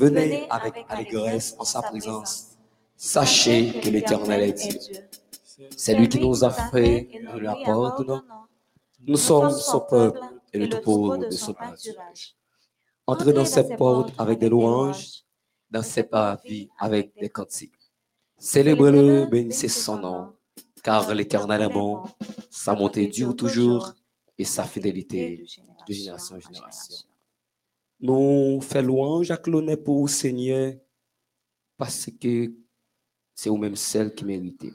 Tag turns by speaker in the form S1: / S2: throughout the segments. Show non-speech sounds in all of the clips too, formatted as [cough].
S1: Venez avec allégresse en sa présence. Sachez que l'Éternel est Dieu. C'est lui qui nous a fait et nous apporte nom. Nous sommes son peuple et le troupeau de son pâturage. Entrez dans ses portes avec des louanges, dans ses parvis avec des cantiques. Célébrez-le, bénissez son nom, car l'Éternel est bon, sa montée dure toujours et sa fidélité de génération en génération. Nous faisons louange à cloner pour le Seigneur parce que c'est vous-même celle qui méritait.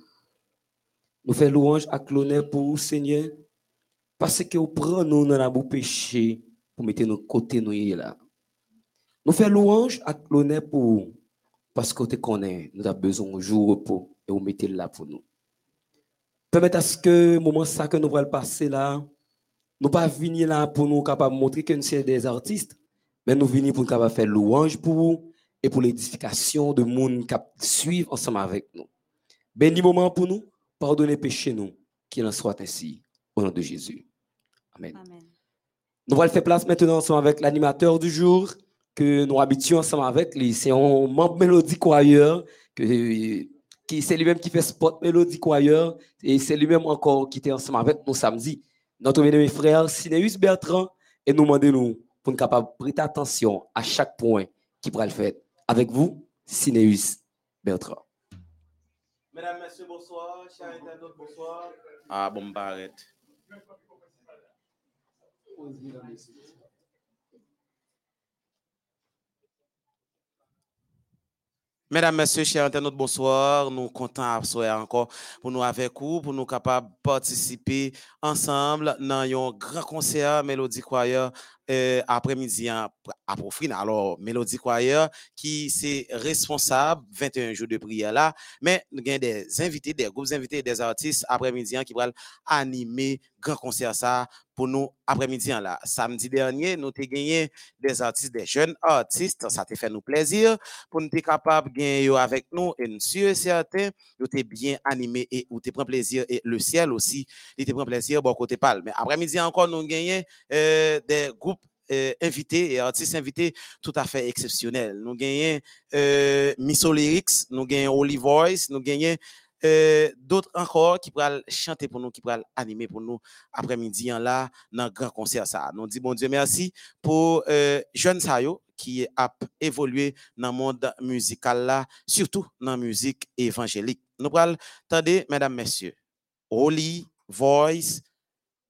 S1: Nous faisons louange à cloner pour le Seigneur parce que vous prenez nous dans la boue péché pour mettre nos côtés nous là. Nous faisons louange à cloner pour parce que tu connais, nous avons besoin de jour repos et vous mettez là pour nous. Permettez à ce que le moment ça que nous allons passer là, nous pas venir là pour nous capables montrer que nous sommes des artistes, mais nous venons pour nous capables faire louange pour vous et pour l'édification de monde qui suivent ensemble avec nous. Béni moment pour nous, pardonnez péché nous, qu'il en soit ainsi, au nom de Jésus. Amen. Nous allons faire place maintenant ensemble avec l'animateur du jour que nous habituons ensemble avec lui. C'est un membre Mélodie Choir qui c'est lui-même qui fait spot Mélodie Choir et c'est lui-même encore qui était ensemble avec nous samedi. Notre bien frère Sinéus Bertrand et nous demandons nous pour nous capable prêter attention à chaque point qui pourra le faire. Avec vous, Sinéus Bertrand.
S2: Mesdames, Messieurs, bonsoir. Chers internautes, bonsoir. Ah, bon, bah, arrête. Mesdames, Messieurs, chers internautes, bonsoir. Nous comptons à encore pour nous avec vous, pour nous capables de participer ensemble dans un grand concert Mélodie Choir euh, après-midi à profil. Alors, Mélodie Choir qui c'est responsable 21 jours de prière là, mais nous avons des invités, des groupes invités, des artistes après-midi qui vont animer grand concert ça pour nous après-midi là. Samedi dernier, nous avons gagné des artistes, des jeunes artistes, ça te fait nous plaisir pour nous être capable de gagner avec nous et nous sommes certains, nous bien animés et nous prend plaisir et le ciel aussi, il prend plaisir bon côté parle. Mais après-midi encore, nous gagné euh, des groupes euh, invités et artistes invités tout à fait exceptionnels. Nous gagnons euh, Misso Lyrics, nous gagnons Holy Voice, nous gagnons euh, d'autres encore qui pourraient chanter pour nous, qui pourraient animer pour nous après-midi là dans grand concert ça. Nous disons bon Dieu merci pour euh, jeune qui a évolué dans le monde musical là, surtout dans la musique évangélique. Nous pourrons attendez mesdames messieurs. Holy Voice,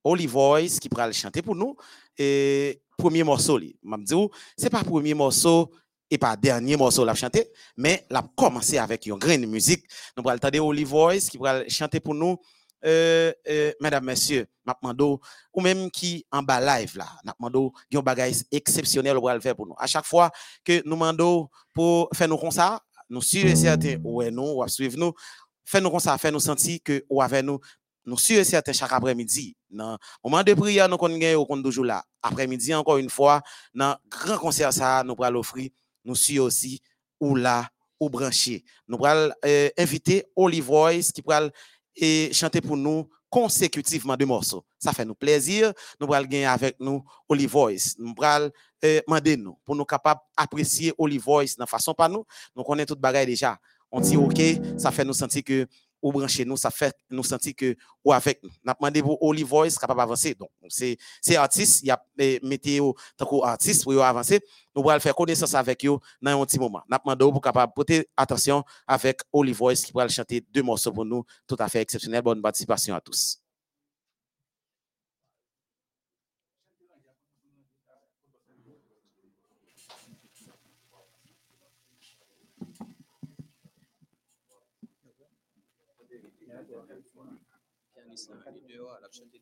S2: Holy Voice qui pourra chanter pour nous et premier morceau. M'a dit c'est pas premier morceau et pas dernier morceau l'a chanté, mais l'a commencé avec une grande musique. Nous allons entendre Holy Voice qui va chanter pour nous. Euh, euh, mesdames, messieurs, ou même qui en bas live là, a un bagage exceptionnel pour le faire pour nous. À chaque fois que nous demandons pour faire nous comme ça, nous suivons certains, ouais, nous, ou suivre nous, faire nous comme ça, faire nous sentir que, ou avec nous, nous suivons certains chaque après-midi. Dans moment de prière, nous connaissons au compte toujours là. Après-midi, encore une fois, dans grand concert ça, nous allons l'offrir nous suivons aussi ou là ou branché. Nous allons euh, inviter Holy Voice qui pourra et chanter pour nous consécutivement deux morceaux. Ça fait nous plaisir. Nous allons gagner avec nous Holy Voice. Nous allons euh, demander nous pour nous capables d'apprécier Holy Voice de façon pas nous. Nous connaissons toute bagaille déjà. On dit OK, ça fait nous sentir que ou brancher nous, ça fait nous sentir que ou avec nous. N'a demandé pour Holy Voice capable d'avancer. Donc c'est artiste, il y a météo tant que artiste pour avancer. Nous allons faire connaissance avec eux dans un petit moment. N'a demandé pour capable porter attention avec Holy Voice qui va chanter deux morceaux pour nous tout à fait exceptionnel. Bonne participation à tous.
S3: Kanisa euh, alipewa la Mashariki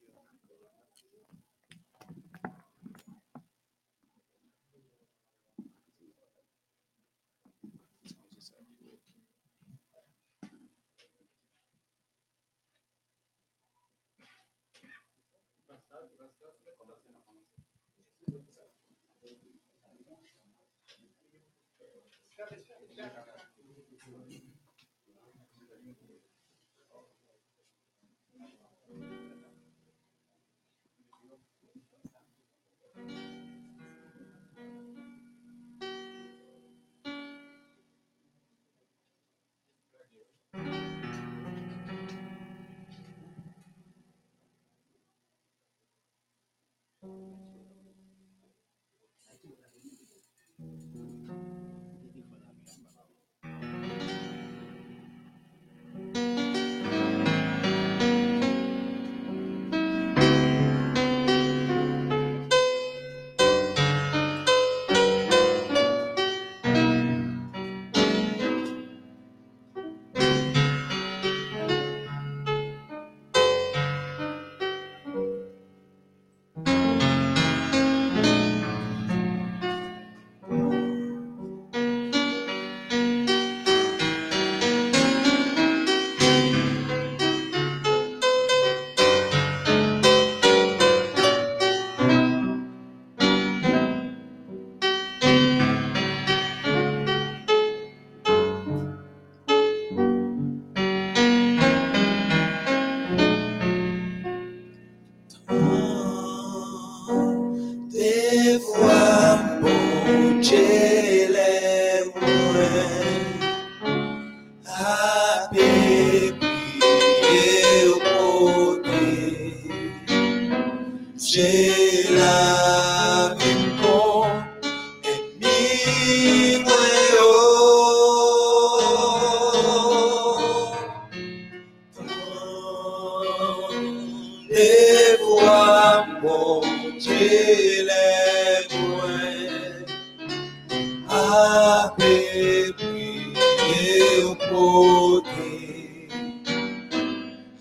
S3: teu poder.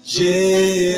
S3: Jesus.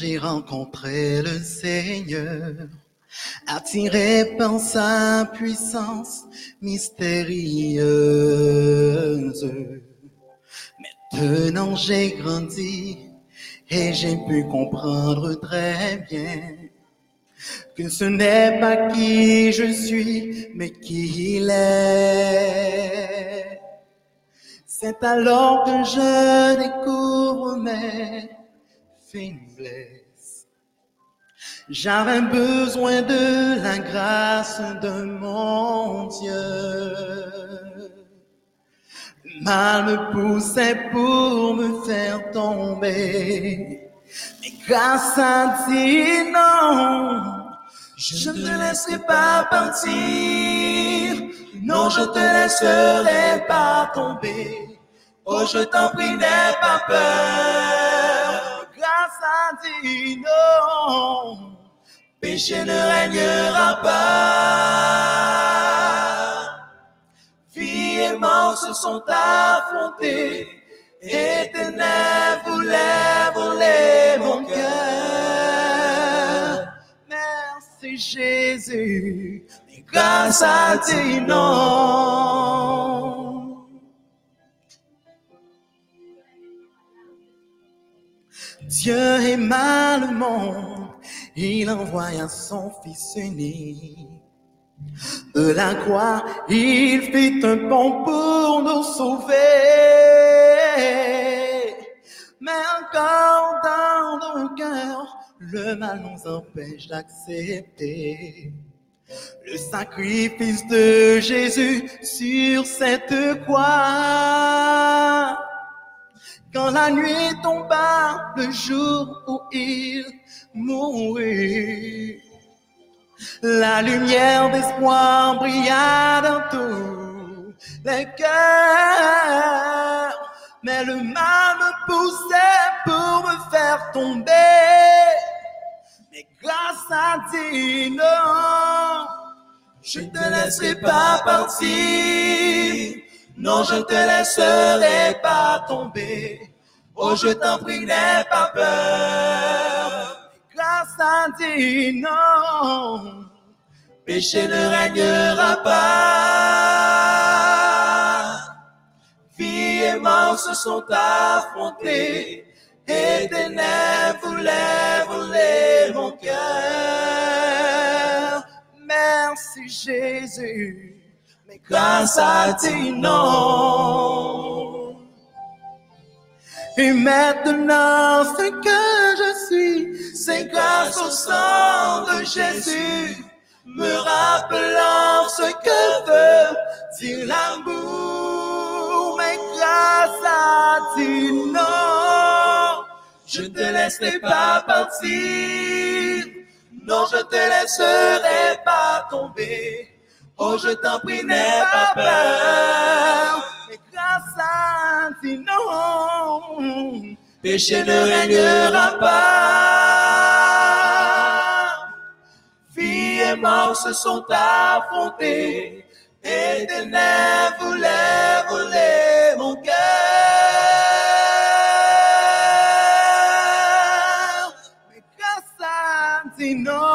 S3: J'ai rencontré le Seigneur, attiré par sa puissance mystérieuse. Maintenant j'ai grandi et j'ai pu comprendre très bien que ce n'est pas qui je suis, mais qui il est. C'est alors que je découvre mes faiblesses. J'avais besoin de la grâce de mon Dieu. Mal me poussait pour me faire tomber. Mais grâce à Dieu, non, je ne te laisserai pas partir. Non, je te laisserai pas tomber. Oh, je t'en prie, n'aie pas peur. Grâce à Dieu, non, péché ne régnera pas. Vie et mort se sont affrontés. Et ténèbres voulaient voler mon cœur. Merci Jésus, mais grâce à Dieu, non. Dieu aima le monde, il envoya son Fils unique. De la croix, il fit un pont pour nous sauver. Mais encore dans nos cœurs, le mal nous empêche d'accepter le sacrifice de Jésus sur cette croix. Quand la nuit tomba, le jour où il mourut, la lumière d'espoir brilla dans tous les cœurs. Mais le mal me poussait pour me faire tomber. Mais grâce à Dieu, je ne te laisserai pas partir. Non, je ne te laisserai pas tomber. Oh, je t'en prie, n'aie pas peur. Grâce à Dieu, non, péché ne régnera pas. Vie et mort se sont affrontés. Et ténèbres voulaient voler mon cœur. Merci Jésus, grâce à Dieu, non. Et maintenant, ce que je suis, c'est grâce au sang de Jésus, me rappelant ce que veut dire l'amour. Mais grâce à Dieu, non, je ne te laisserai pas partir. Non, je te laisserai pas tomber. Oh, je t'en prie, n'aie pas peur. Mais grâce à Dieu, non, péché ne régnera pas. Vie et mort se sont affrontés. Et ténèbres voulaient voler mon cœur. Mais grâce à Dieu, non.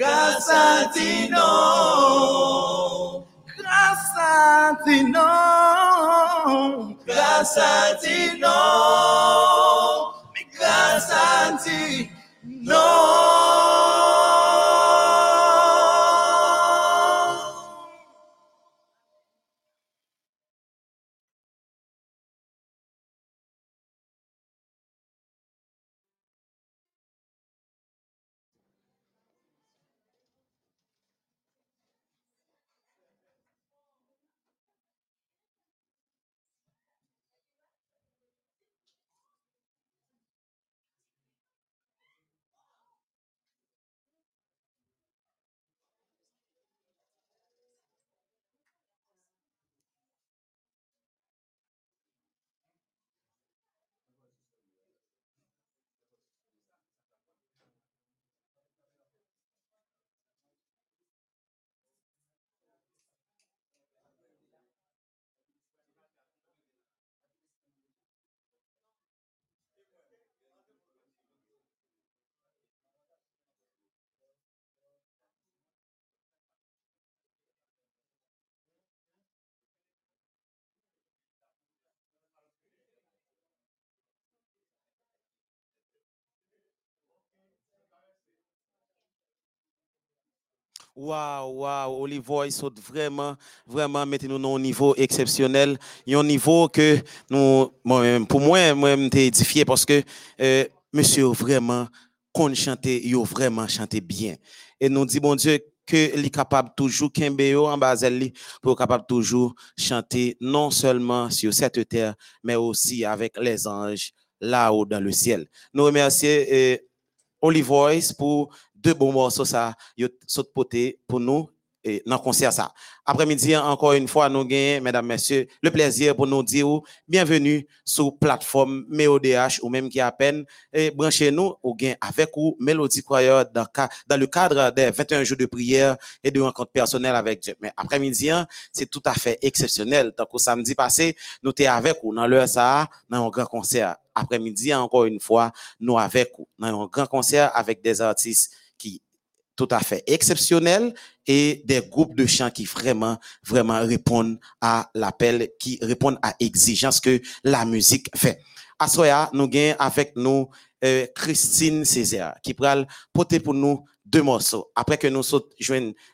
S3: Grâce à Dieu, non. Grâce à Dieu, non. Grâce à Dieu, non. Mais grâce à Dieu, non.
S2: Waouh, waouh, Olive Voice saute vraiment, vraiment, mettez-nous dans un niveau exceptionnel. Il y a un niveau que nous, pour moi, moi, je édifié parce que euh, monsieur vraiment, qu'on chante, il vraiment chanté bien. Et nous dit, bon Dieu, que est capable toujours Kembeo en bas pour capable toujours chanter non seulement sur cette terre mais aussi avec les anges là-haut dans le ciel. Nous remercions euh, Olive Voice pour deux bons morceaux ça, saute poté pour nous et dans concert ça. Après-midi encore une fois nous gagnons mesdames messieurs le plaisir pour nous dire bienvenue sur plateforme MEODH ou même qui à peine et branchez nous au gain avec vous Mélodie Croyeur dans, le cadre des 21 jours de prière et de rencontre personnelle avec Dieu. Mais après-midi c'est tout à fait exceptionnel. Donc samedi passé nous étions avec vous dans l'heure ça dans un grand concert. Après-midi encore une fois nous avec vous dans un grand concert avec des artistes qui tout à fait exceptionnel et des groupes de chants qui vraiment, vraiment répondent à l'appel, qui répondent à l'exigence que la musique fait. À nous gagnons avec nous euh, Christine Césaire qui pourra porter pour nous deux morceaux. Après que nous sommes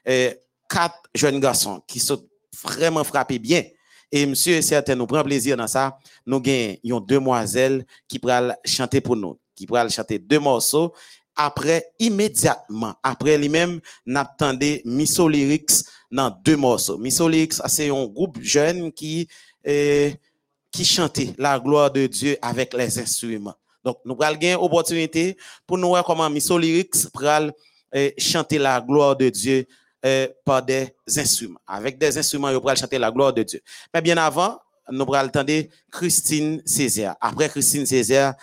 S2: euh, quatre jeunes garçons qui sont vraiment frappés bien. Et monsieur certain, nous prenons plaisir dans ça. Nous gagnons deux demoiselles qui pourront chanter pour nous, qui pourront chanter deux morceaux après, immédiatement, après lui-même, n'attendait Misso dans deux morceaux. Misso Lyrics, c'est un groupe jeune qui, euh, qui chantait la gloire de Dieu avec les instruments. Donc, nous allons gagner opportunité pour nous voir comment Misso Lyrics pral euh, chanter la gloire de Dieu euh, par des instruments. Avec des instruments, ils pral chanter la gloire de Dieu. Mais bien avant, nous allons attendre Christine Césaire. Après Christine Césaire,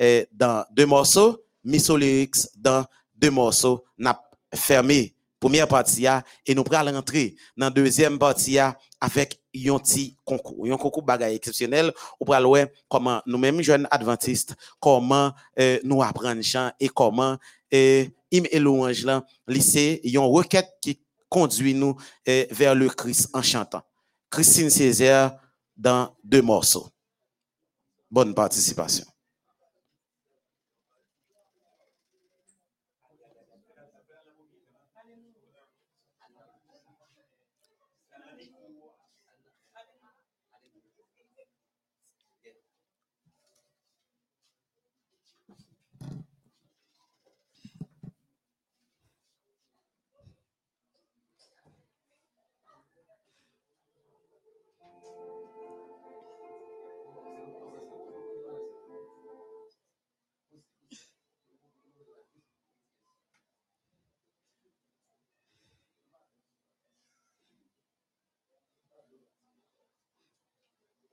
S2: euh, dans deux morceaux, Lyrics dans deux morceaux. N'a fermé première partie et nous allons rentrer dans deuxième partie avec un petit concours un bagay exceptionnel. On va voir comment nous mêmes jeunes adventistes comment euh, nous apprendre chant et comment euh, im et louange là lycée une requête qui conduit nous euh, vers le Christ en chantant. Christine Césaire dans deux morceaux. Bonne participation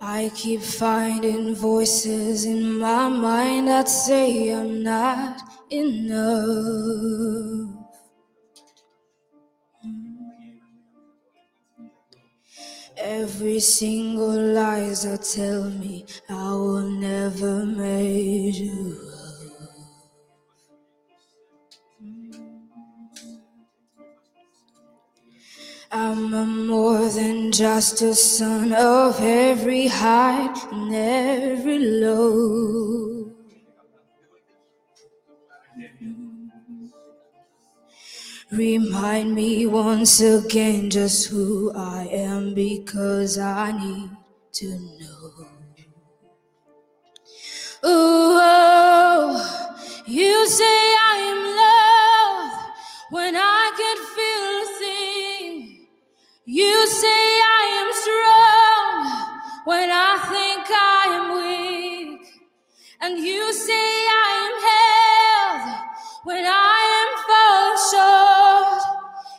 S4: I keep finding voices in my mind that say I'm not enough. Every single lies that tell me I will never measure I'm a more than just a son of every high and every low. Remind me once again just who I am because I need to know. Ooh, oh, you say I am loved when I can feel a thing. You say I am strong when I think I am weak. And you say I am when I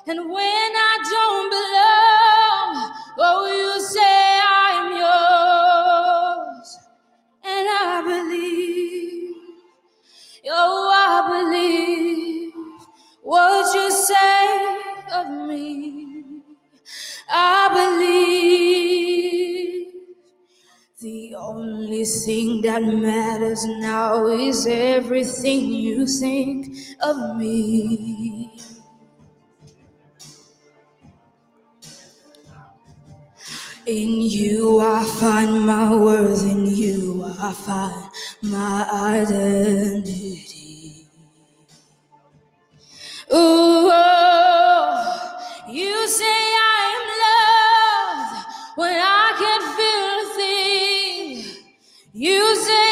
S4: and when I don't belong. Oh, you say I'm yours, and I believe. Oh, I believe what you say of me. I believe the only thing that matters now is everything you think of me. In you I find my worth, in you I find my identity. Ooh, oh, you say I am loved when I can't feel a thing. You say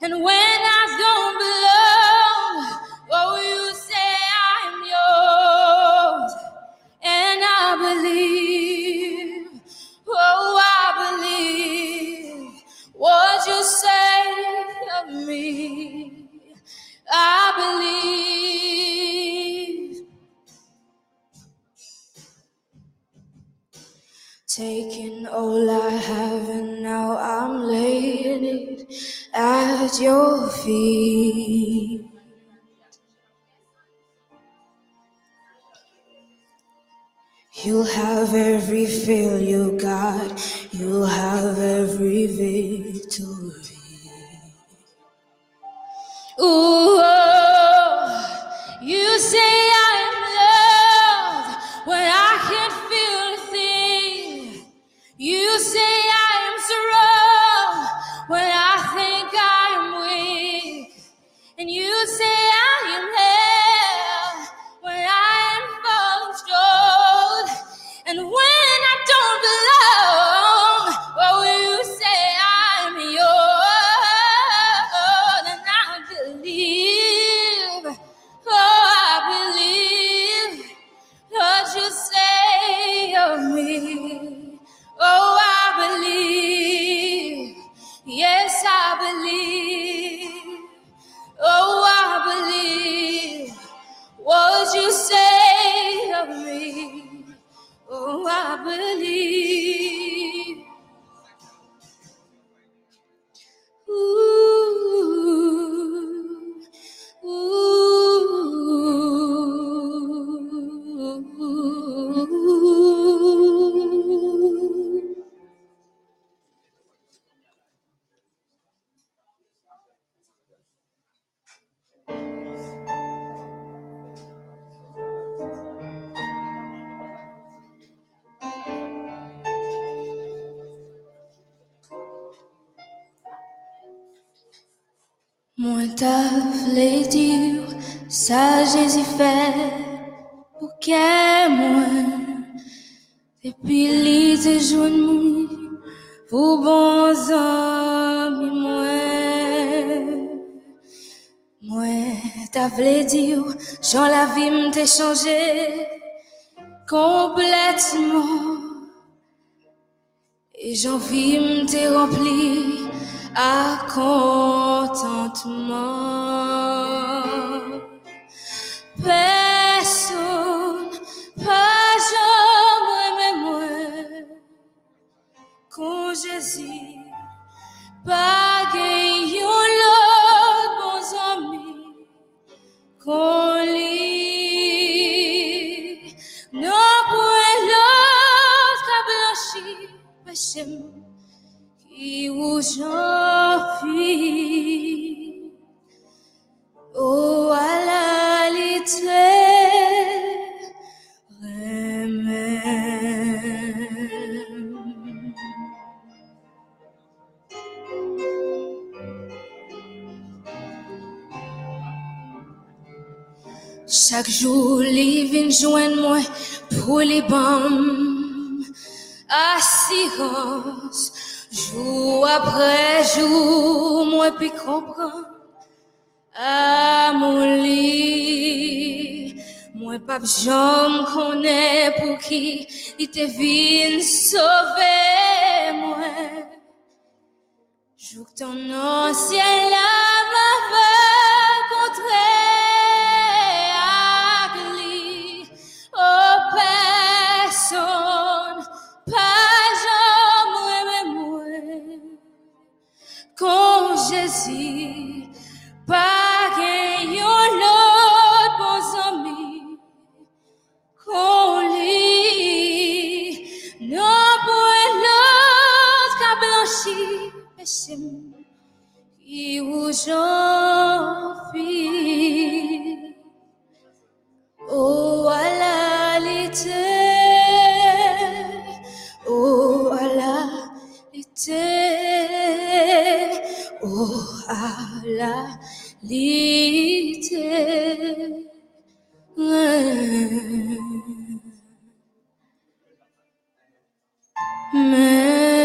S4: And when I don't belong, oh, you say I'm yours. And I believe, oh, I believe what you say of me. I believe. Taking all I have and now I'm laying it at your feet. You'll have every failure, God. You'll have every victory. Ooh, oh, you say I'm loved when I can't feel a thing. You say Você. Senhor. Moi ta vle diw sa Jezi fè pou ke mwen Depi li te joun mwen pou bon zami mwen Mwen ta vle diw jan la vi mte chanje kompletman Et j'envie m'te rempli à contentement. Personne, pas jamais mais moi, quand Jésus, pas Chaque jour, les vins joignent moi pour les bons. Assurance, jour après jour, moi puis comprendre. À mon lit, moi pas j'aime connaît pour qui il te vient sauver moi. Joue que ton ancien lave Quand Jésus, pas qu'il y a l'autre bon ami. Qu'on lit, non pour l'autre qu'a blanchi péché qui vous j'en prie. Oh, à la lité, à la litière. Mais
S2: mm.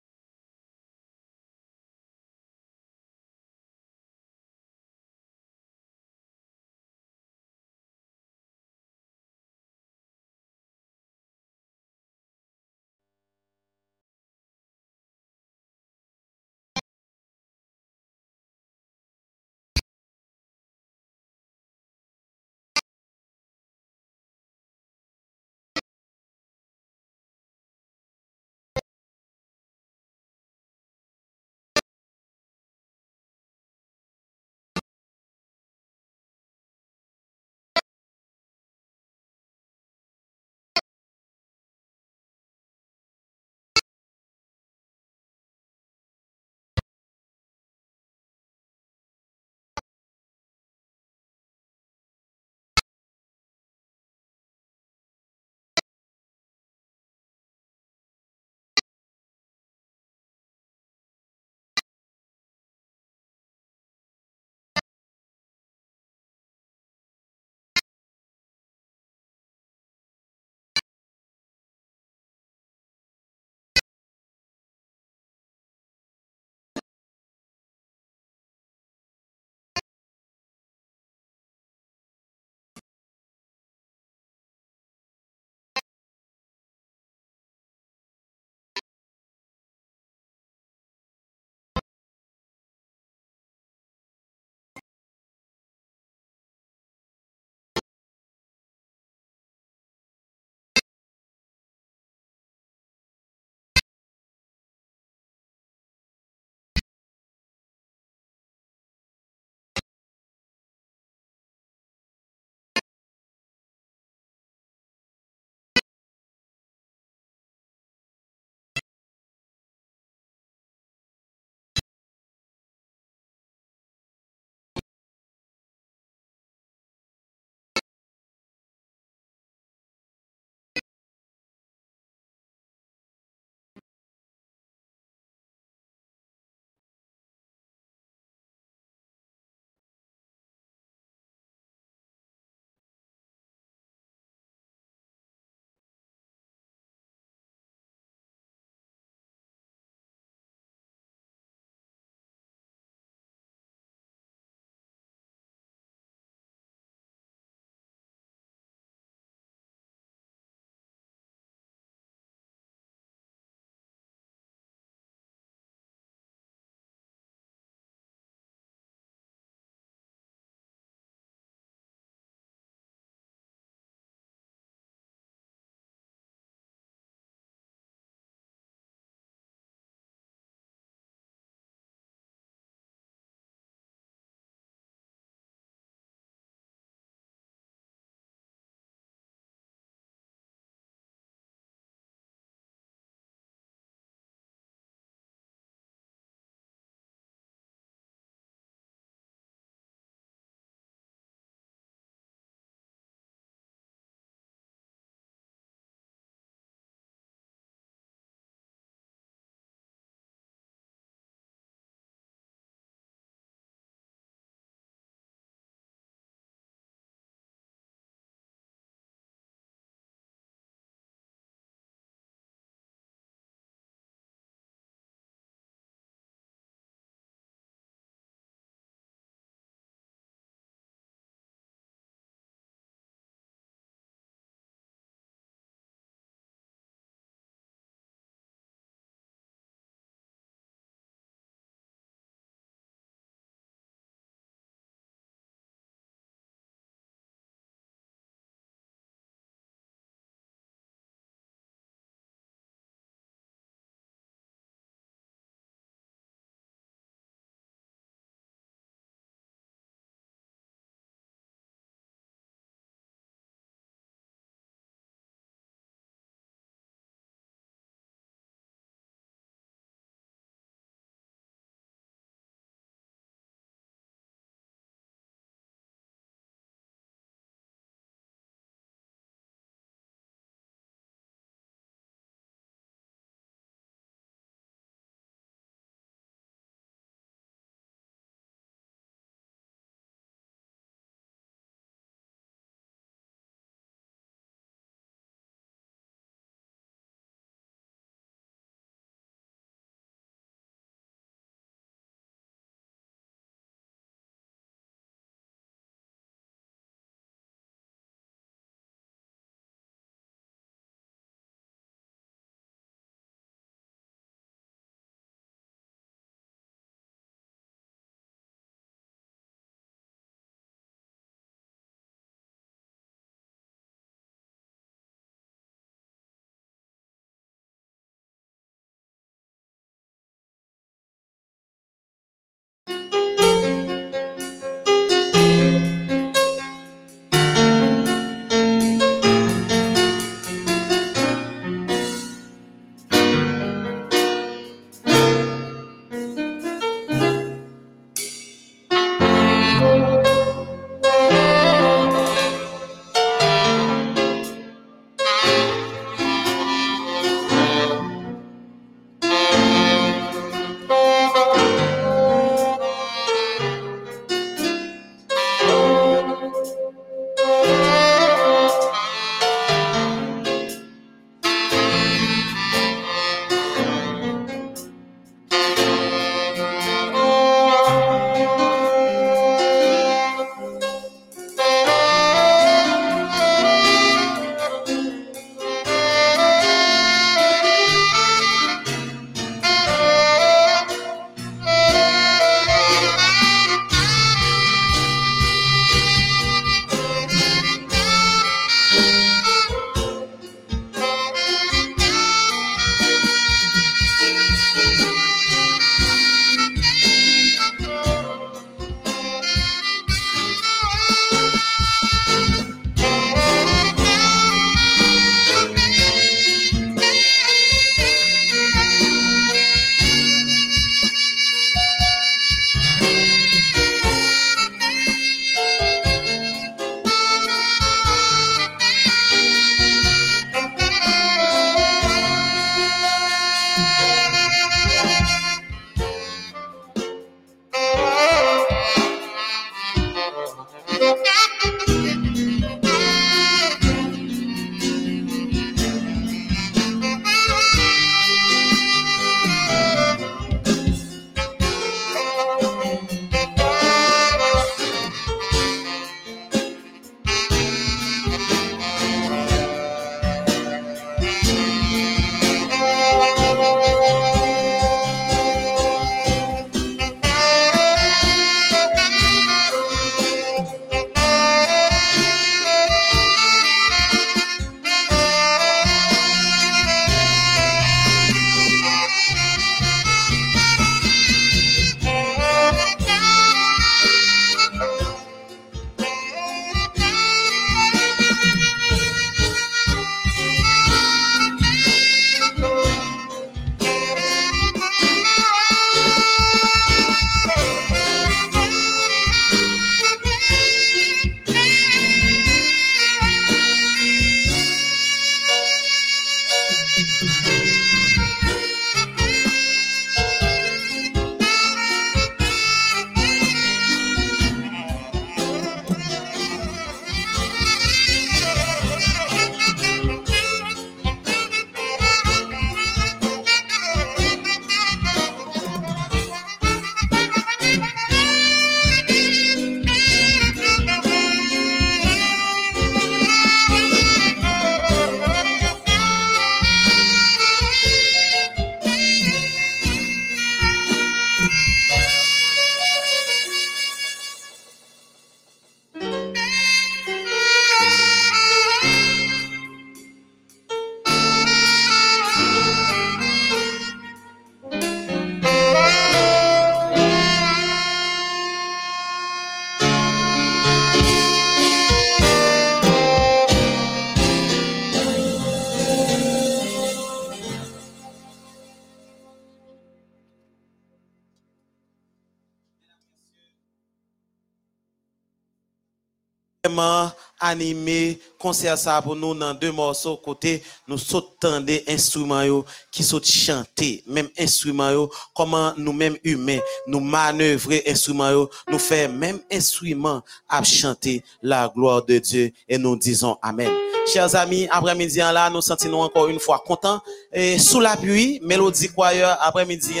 S2: Animé concert ça pour nous dans deux morceaux côté nous sautons des instruments qui sont chanter même instruments comment nous mêmes humains nous manœuvrer instruments nous faire même instruments à chanter la gloire de Dieu et nous disons amen. Chers amis après-midi là nous sentons encore une fois contents et sous l'appui Mélodie Choir après-midi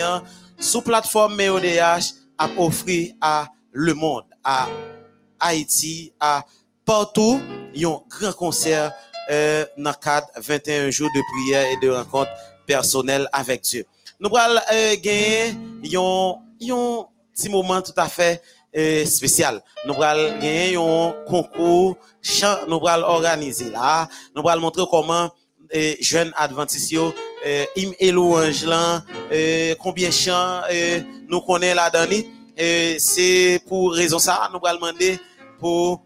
S2: sous plateforme MEODH a offert à le monde à Haïti à partout un grand concert euh, dans le cadre 21 jours de prière et de rencontre personnelle avec Dieu. Nous allons euh, gagner un petit moment tout à fait euh, spécial. Nous allons gagner un concours chant, nous allons organiser là. Nous allons montrer comment euh, jeunes adventistes euh, im et louange là, euh, combien chant euh, nous connaissons là-dedans. C'est pour raison ça, nous allons demander pour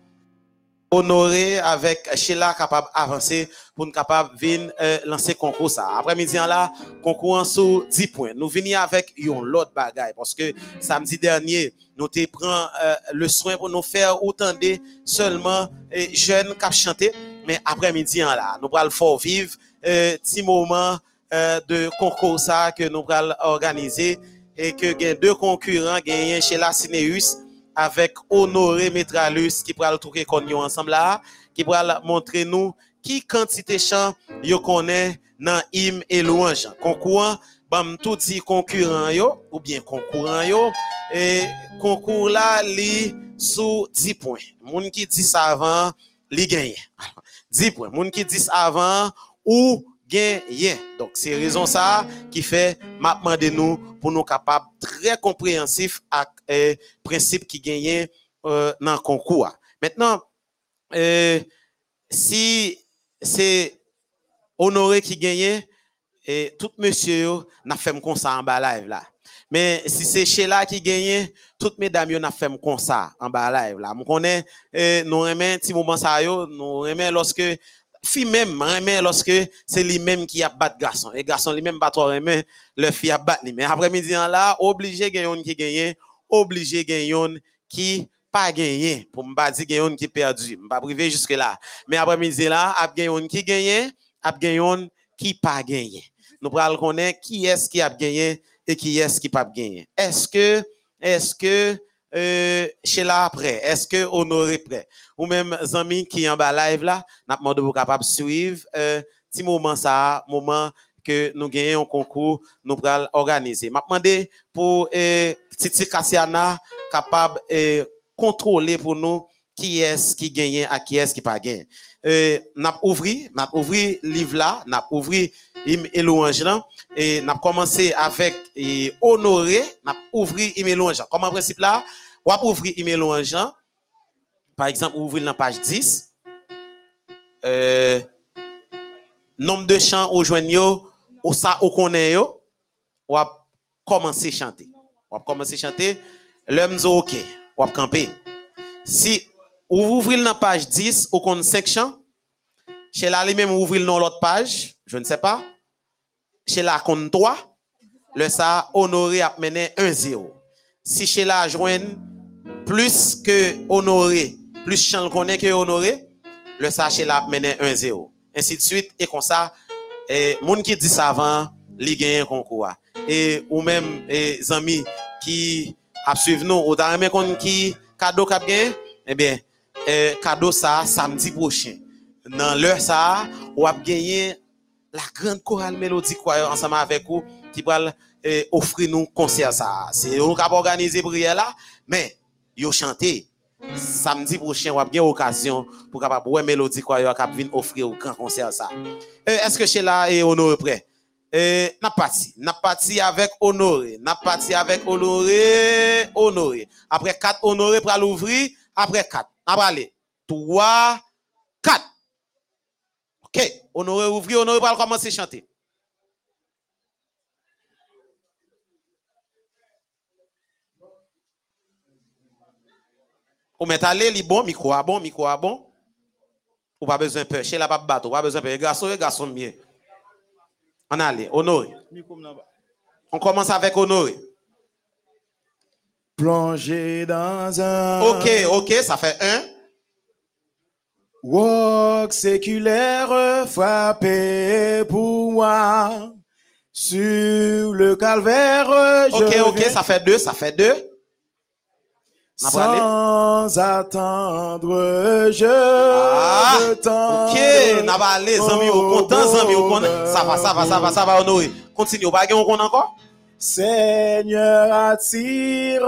S2: honorer avec Sheila capable d'avancer pour nous capable venir euh, lancer concours ça. Après-midi là, concours sous 10 points. Nous venons avec un l'autre bagaille parce que samedi dernier, nous te prend euh, le soin pour nous faire autant de seulement euh, jeunes qui chanter mais après-midi là, nous allons faire vivre euh, petit moment euh, de concours ça que nous allons organiser et que gain deux concurrents gagnent chez la Cineus avec Honoré Metralus qui pourra tout nous ensemble là qui pourra montrer nous qui quantité chant yo connaît dans hymne et louange. Concours bam tout dit concurrent yo ou bien concurrent yo et concours là li sous 10 points. Moun qui dit ça avant li gagne. [laughs] 10 points. Moun qui dit ça avant ou gagner. Donc, c'est raison ça qui fait m'a demandé nous pour nous capables très compréhensif à euh, principe qui gagne euh, dans le concours. Maintenant, euh, si c'est honoré qui gagne, et tout monsieur n'a fait comme ça en bas live là. Mais si c'est Sheila qui gagne, toutes mesdames n'a fait comme ça en bas live là. Nous connaît nous aimons petit moment ça yo, nous aimons lorsque fille même lorsque c'est lui même qui a battu garçon et garçon lui même pas trop aimer le fille a battu mais après midi là obligé gagner qui gagne obligé gagner qui pas gagné. Pour me pas gagner qui perdu. Pas privé jusque là. Mais après midi là a gagné qui gagne a gagné qui pas gagné. Nous pral connaître qui est-ce qui a gagné et qui est-ce qui pas gagné. Est-ce que est-ce que euh, chez là après, est-ce que honoré prêt? Ou même amis qui en bas live là, n'a demandé vous capable suivre euh, petit moment ça, moment que nous gagnons un concours, nous allons organiser. M'a demandé pour euh, Titi Cassiana capable de contrôler pour nous qui est-ce qui gagne à qui est-ce qui pas gagne. Euh, n'a ouvri, n'a ouvri livre là, n'a ouvri et louange là et n'a commencé avec et honoré, n'a ouvri et louange. Comment principe là, ou à ouvrir email louange par exemple, ouvrir la page 10 euh, nombre de chants au joignot ou ça au connaît yo, ou à commencer à chanter. Ou à commencer à chanter, l'homme OK, ou à camper. Si ou ouvrez la page 10 ou qu'on section, chez là lui même ouvrir l'autre page, je ne sais pas. Chez là compte 3, le ça honoré a mené 1-0. Si chez là plus que honoré, plus chant connaît que honoré, le ça chez là mené 1-0. Ainsi de suite et comme ça et moun qui dit ça avant, li gagne un concours. Et ou même et amis qui a suivre nous ou dans même qui cadeau cap gagne, eh bien cadeau ça samedi prochain. Dans l'heure ça, ou a gagné la grande chorale mélodie ensemble avec vous qui va eh, offrir nous concert ça. C'est nous qui organiser prière là, mais yo chanter samedi prochain ou bien occasion pour capable ouais mélodie quoi venir offrir au grand concert ça. Est-ce que chez là et honoré prêt? N'a parti, n'a parti avec honoré, n'a parti avec honoré, honoré. Après quatre honoré pour l'ouvrir, après quatre. On va aller. 3 4. OK, honoré ouvrir, honoré pour commencer à chanter. Ou met aller, li bon, micro a bon, micro a bon? Ou pas besoin de peur. Chez la pas battre, ou pas besoin de peur. Garçon, garçon mieux. On allait, honoré. On commence avec honoré.
S3: Plonger dans un.
S2: Ok, ok, ça fait un.
S5: Rock séculaire frappé pour moi. Sur le calvaire,
S2: Ok, ok, ça fait deux, ça fait deux. Pas
S5: sans attendre, je
S2: Ah, Ok, n'a pas allé, zami, au content, zami, au content. Ça va, ça va, ça va, ça va, honoré. Continue, baguette, on compte encore?
S5: Seigneur, attire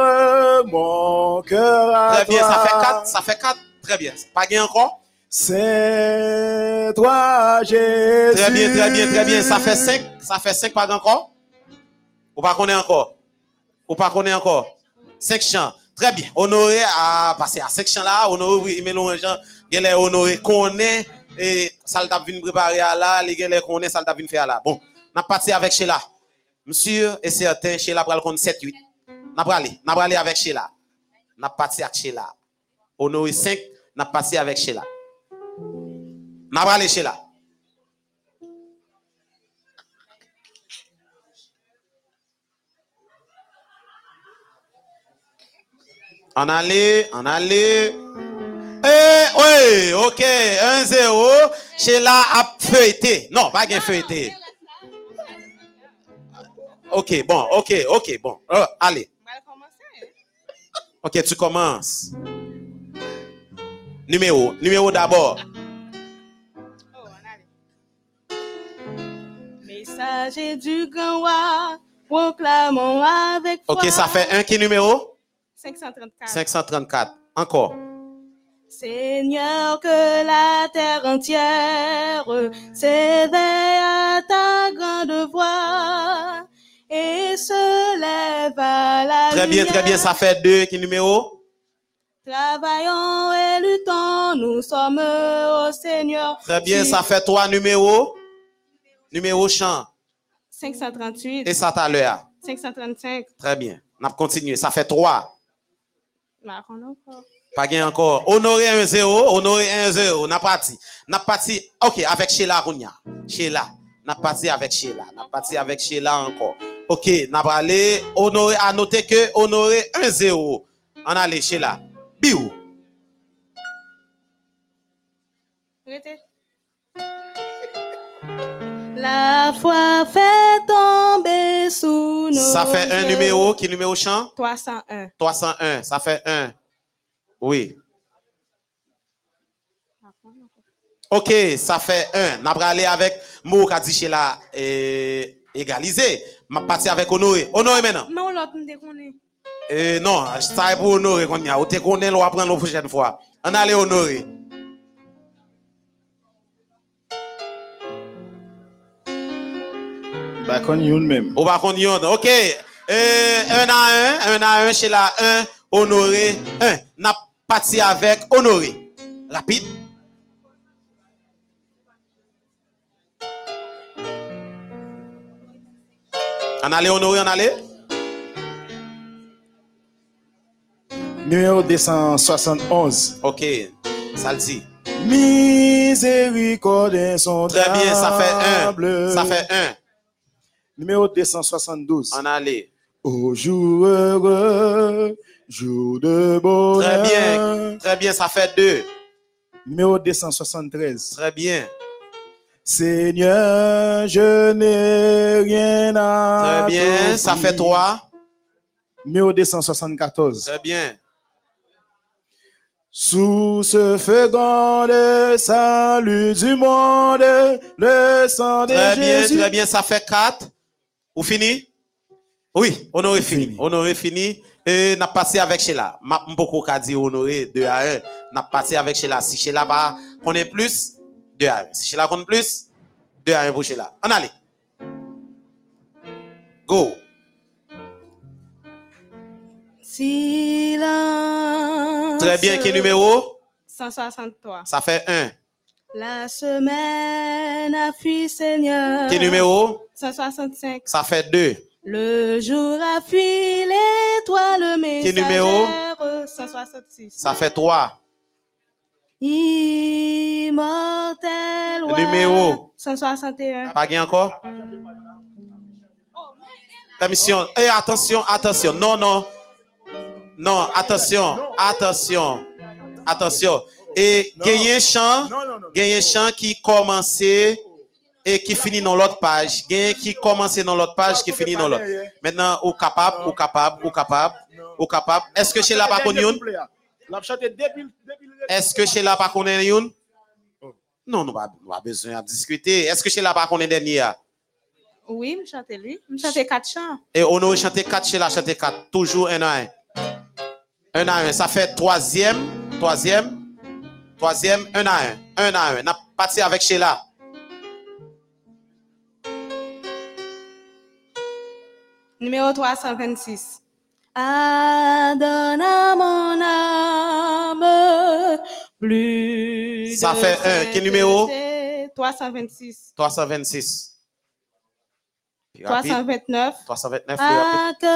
S5: mon cœur à
S2: Très bien,
S5: toi.
S2: ça fait quatre, ça fait quatre. Très bien. Pas gain encore?
S5: C'est toi, Jésus.
S2: Très bien, très bien, très bien. Ça fait cinq, ça fait cinq, pas encore? Ou pas qu'on est encore? Ou pas qu'on est encore? Cinq chants. Très bien. Honoré à passer à chants là. Honoré, mélange, il les honoré qu'on est, et ça t'a venu préparer à là, les gars, qu'on est, ça t'a venu faire là. Bon, on a parti avec Sheila. Monsieur et certain, Sheila pral compte 7, 8. N'a aller, n'a aller avec Sheila. N'a parti avec Sheila. Honoré 5, n'a passé avec Sheila. N'a aller Sheila. En aller, en aller. Eh, oui, ok, 1-0. Sheila a feuilleté. Non, pas gain feuilleté. Ok, bon, ok, ok, bon. Euh, allez. Ok, tu commences. Numéro, numéro d'abord.
S6: Messager du grand roi, proclamons avec foi.
S2: Ok, ça fait un qui numéro?
S6: 534.
S2: 534. Encore.
S6: Seigneur, que la terre entière s'éveille à ta grande voix et se lève à la
S2: Très bien, très bien, ça fait deux qui numéro?
S6: Travaillons et luttons, nous sommes au Seigneur.
S2: Très bien, ça fait trois numéros. Numéro chant.
S6: 538,
S2: Et ça à l'heure.
S6: 535.
S2: Très bien. On a continué. Ça fait trois. Pas gain encore. Honoré 1-0. Honoré 1-0. N'a parti. N'a parti. Ok, avec Sheila Rounia. Sheila. N'a parti avec Sheila. N'a parti avec Sheila encore. Ok, n'a pas allé. Honoré, à noter que honoré 1-0. On allait Sheila. Biou.
S6: La foi fait tomber sous nos
S2: Ça fait un numéro. Qui numéro chant?
S6: 301.
S2: 301. Ça fait un. Oui. Ok, ça fait un. N'a pas allé avec mot qu'a dit Sheila eh, égalisé. M'a parti avec Honoré. Honoré maintenant?
S6: Non, l'autre déconne.
S2: Euh, non, ça est pour honorer qu'on y a. Ou te connaît, on va prendre la prochaine fois. On allait honorer.
S5: Bah, kon youn même.
S2: On va qu'on y honte. Ok. Euh, un à un, un à un chez la un, honoré, un. N'a parti avec honoré. Rapide. On allait honorer, on allait.
S5: Numéro 271.
S2: Ok. Ça le dit.
S5: Miséricorde
S2: Très bien, ça fait un. Ça fait un.
S5: Numéro 272.
S2: On allait.
S5: Au jour heureux, jour de bonheur.
S2: Très bien. Très bien, ça fait deux.
S5: Numéro 273.
S2: Très bien.
S5: Seigneur, je n'ai rien à
S2: Très bien, ça fait trois.
S5: Numéro 274.
S2: Très bien.
S5: Sous ce feu grand le salut du monde, le sang de
S2: Très bien,
S5: Jésus.
S2: très bien, ça fait quatre. Vous fini? Oui, honoré fini.
S5: Fini.
S2: Honoré fini. Et n'a passé avec Sheila. M'a beaucoup qu'à dire honoré 2 à 1. N'a passé avec Sheila. Si Sheila va connaît plus, 2 à 1. Si Sheila connaît plus, 2 à 1 pour Sheila. On allez. Go.
S6: Silence.
S2: Très bien, quel numéro?
S6: 163.
S2: Ça fait 1.
S6: La semaine a fui, Seigneur.
S2: Quel numéro?
S6: 165.
S2: Ça fait 2.
S6: Le jour a fui, l'étoile messagère.
S2: numéro?
S6: 166.
S2: Ça fait 3.
S6: Immortel.
S2: Le numéro?
S6: 161.
S2: Pas gain encore? Permission. Eh, attention, attention. Non, non. Non, attention, attention. Attention. Et gagner chant,
S3: non, non.
S2: gagner chant qui commençait et qui finit dans l'autre page. Gagner qui commençait dans l'autre page, qui finit dans l'autre. Maintenant, au capable, au capable, au capable, au capable. Est-ce que chez la
S3: depuis
S2: Est-ce que chez la une? Non, nous nous pas besoin de discuter. Est-ce que chez la pas connaît dernier?
S6: Oui, je chante lui. Je chante quatre chants.
S2: Et on aurait chanté quatre chez la chanté quatre. Toujours un à un. Un à un. Ça fait troisième, troisième, Troisième, un à un. Un à un. On a passé avec Sheila.
S6: Numéro 326. Adonne mon âme plus.
S2: Ça fait un. Quel numéro?
S6: 326.
S2: 326.
S6: 329.
S2: 329.
S6: Ah, que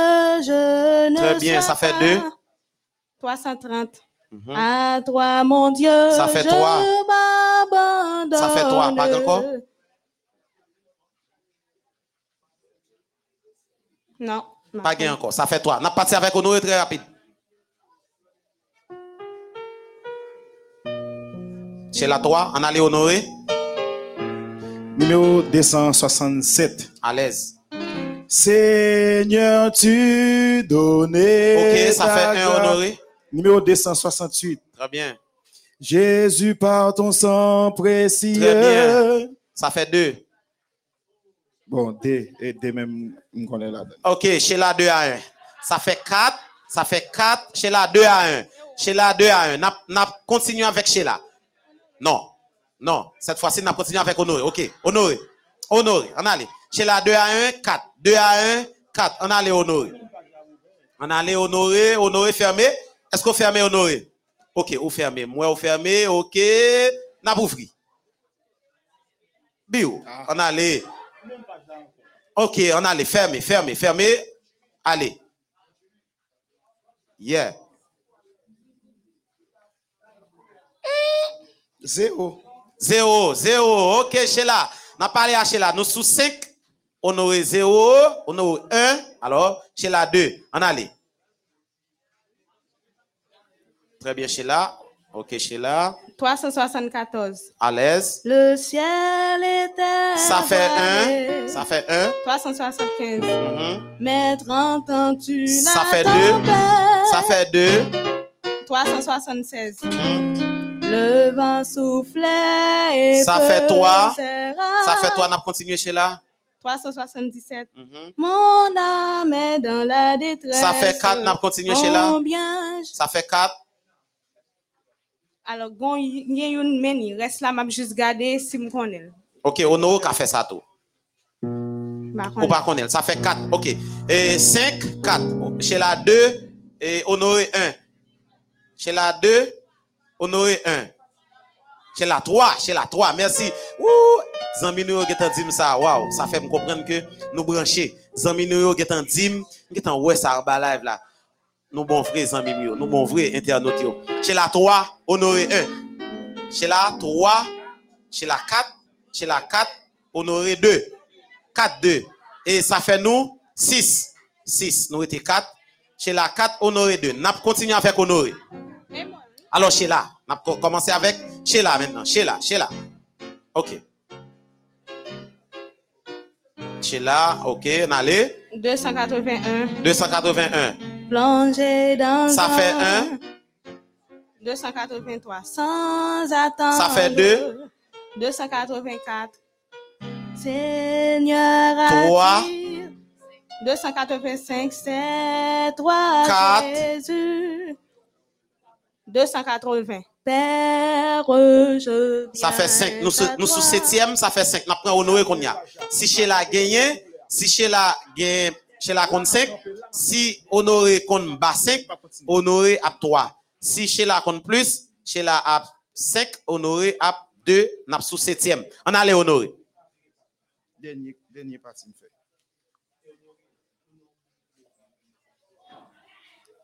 S6: je ne
S2: Très bien, ça fait 2.
S6: 330.
S2: Mm.
S6: À toi, mon Dieu,
S2: ça fait
S6: je m'abandonne.
S2: Ça fait toi, pas encore?
S6: Non.
S2: Pas gain encore. Ça fait toi. N'a pas avec Honoré très rapide. C'est la toi, en allée Honoré.
S3: Numéro 267.
S2: À l'aise.
S3: Seigneur, tu donnais.
S2: Ok, ça fait un honoré.
S3: Numéro 268.
S2: Très bien.
S3: Jésus, par ton sang précieux.
S2: Très bien. Ça fait 2.
S3: Bon, D, et D même, on connaît là.
S2: Ok, chez la 2 à 1. Ça fait 4. Ça fait 4. Chez la 2 à 1. Chez la 2 à 1. N'a, continué avec Sheila. Non. Non. Cette fois-ci, n'a continué avec Honoré. Ok. Honoré. Honoré. On allait. Chez la 2 à 1, 4. 2 à 1, 4. On allait Honoré. On allait Honoré. Honoré fermé. Est-ce qu'on fermé Honoré? Ok, ou fermé. Moi, ou fermé. Ok. N'a ouvri. Bio. On allait. Ok, on allait. Fermé, fermé, fermé. Allez. Yeah.
S3: Zéro.
S2: Zéro, zéro. Ok, Sheila. On a parlé à Sheila. Nous sous 5, on aurait 0, on aurait 1. Alors, Sheila 2. On allait. Très bien, Sheila. Ok, Sheila.
S6: 374.
S2: À l'aise.
S6: Le ciel était.
S2: Ça fait. 1. Ça fait 1.
S6: 375.
S2: Mhm.
S6: Maître, entends-tu la
S2: Ça fait deux.
S6: tempête?
S2: Ça fait 2.
S6: 376. Le vent soufflait et
S2: Ça fait trois. Ça fait toi, on a continué, Sheila.
S6: 377.
S2: Mhm.
S6: Mon âme est dans la détresse.
S2: Ça fait 4, on a continué, Sheila.
S6: Combien
S2: Ça fait 4.
S6: Alors, gon, y y a une meni. Reste là, m'a juste gardé si me connais.
S2: Ok, qui a fait ça tout. Ou pas connaître. Ça fait 4. Ok. Et 5, 4. Chez la 2, et honoré 1. Chez la 2, honoré 1. Chez la 3, chez la 3. Merci. Ouh! Zami nou yo getan dim ça. Wow, ça fait me comprendre que nous brancher. Zami nou yo getan dim, getan ouais ça live là. Nous bon frère zami yo, nous bon vrai internaute yo. Chez la 3, honoré 1. Chez la 3, chez la 4, chez la 4, honoré 2. 4, 2. Et ça fait nous 6. 6. Nous étions 4. Chez la 4, honoré 2. N'a continué avec honoré. Alors, Sheila, on a commencé avec Sheila maintenant. Sheila, Sheila. OK. Sheila, OK, on allait.
S6: 281.
S2: 281.
S6: Plongé dans
S2: Ça fait un.
S6: 283. Sans attendre.
S2: Ça fait deux.
S6: 284. Seigneur.
S2: Trois.
S6: attire. 285. C'est toi,
S2: Quatre.
S6: Jésus. 280. Père, je
S2: Ça fait
S6: viens
S2: 5. Nous, nous sous. 7e, ça fait 5. Nous prenons honoré qu'on y a. Si Sheila gagne, si Sheila gagne, Sheila compte 5. Si honoré compte bas 5, honoré à 3. Si Sheila compte plus, Sheila a 5, honoré à 2, n'a sous 7e. On allait honoré.
S3: Dernier, dernier parti me fait.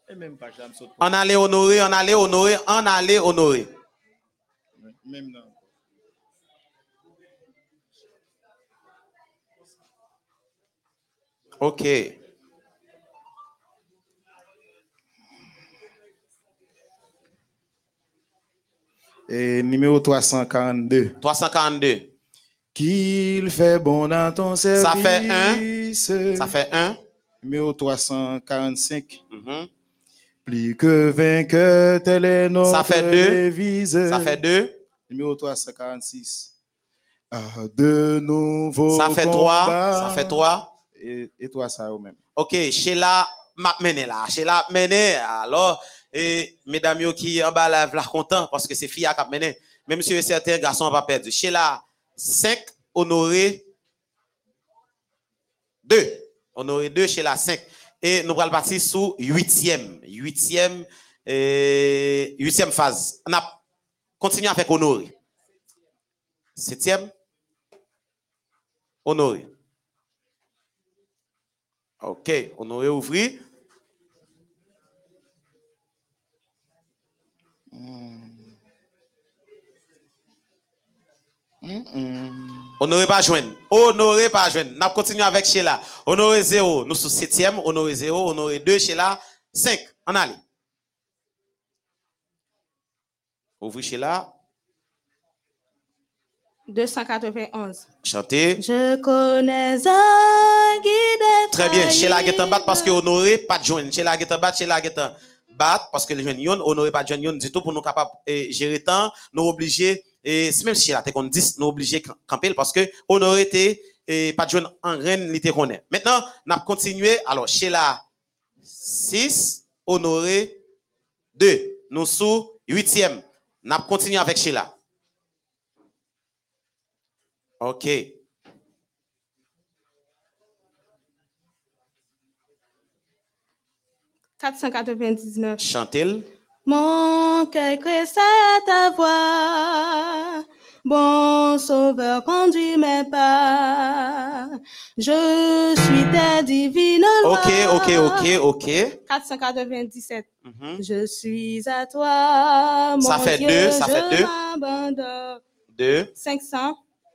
S3: Et même pas.
S2: On allait honoré, on allait honoré, on allait honoré.
S3: Même non.
S2: OK.
S5: Et numéro 342.
S2: 342.
S5: Qu'il fait bon dans ton service.
S2: Ça fait un. Ça fait un.
S5: Numéro 345.
S2: Mhm.
S5: Plus que vainqueur, tel est notre
S2: Ça fait deux. Ça fait deux.
S5: Numéro 346. Ah, de nouveaux
S2: Ça fait trois.
S5: combats.
S2: Ça fait trois.
S5: Et, toi, ça ou même.
S2: Ok, Sheila m'a mené là. Sheila m'a mené. Alors, et mesdames yo qui en bas là, content parce que c'est fille qui mené. Même si certains garçons pas perdu. Sheila 5, Honoré 2. Honoré 2, Sheila 5. Et nous allons partir sous huitième. Huitième, euh, huitième phase. On a avec Honoré. Septième. Honoré. OK, Honoré ouvri. Honoré pas joindre. Honoré pas joindre. N'a continué avec Sheila. Honoré 0. Nous sommes 7e. Honoré 0. Honoré 2. Sheila 5. On allez. Ouvri Sheila.
S6: 291.
S2: Chantez.
S6: Je connais un guide
S2: Très bien. Sheila
S6: infaillible.
S2: get en bat parce que Honoré pas de joindre. Sheila get en bat. Sheila get en bat parce que les jeunes yon. Honoré pas de du tout pour nous capables de gérer temps. Nous obligés. Et même si t'es qu'on 10, nous obligés de camper parce que Honoré était et pas de joindre en reine, connaît. Maintenant, n'a continué. Alors, Sheila 6, Honoré 2. Nous sous 8e. N'a continué avec Sheila. OK.
S6: « 499.
S2: Chantez.
S6: Mon cœur à ta voix. Bon sauveur, conduis mes pas. Je suis ta divine loi.
S2: OK, OK, OK, OK.
S6: 497.
S2: Mhm.
S6: Je suis à toi, mon
S2: Ça fait
S6: Dieu,
S2: deux, ça
S6: je
S2: fait deux.
S6: m'abandonne.
S2: 2.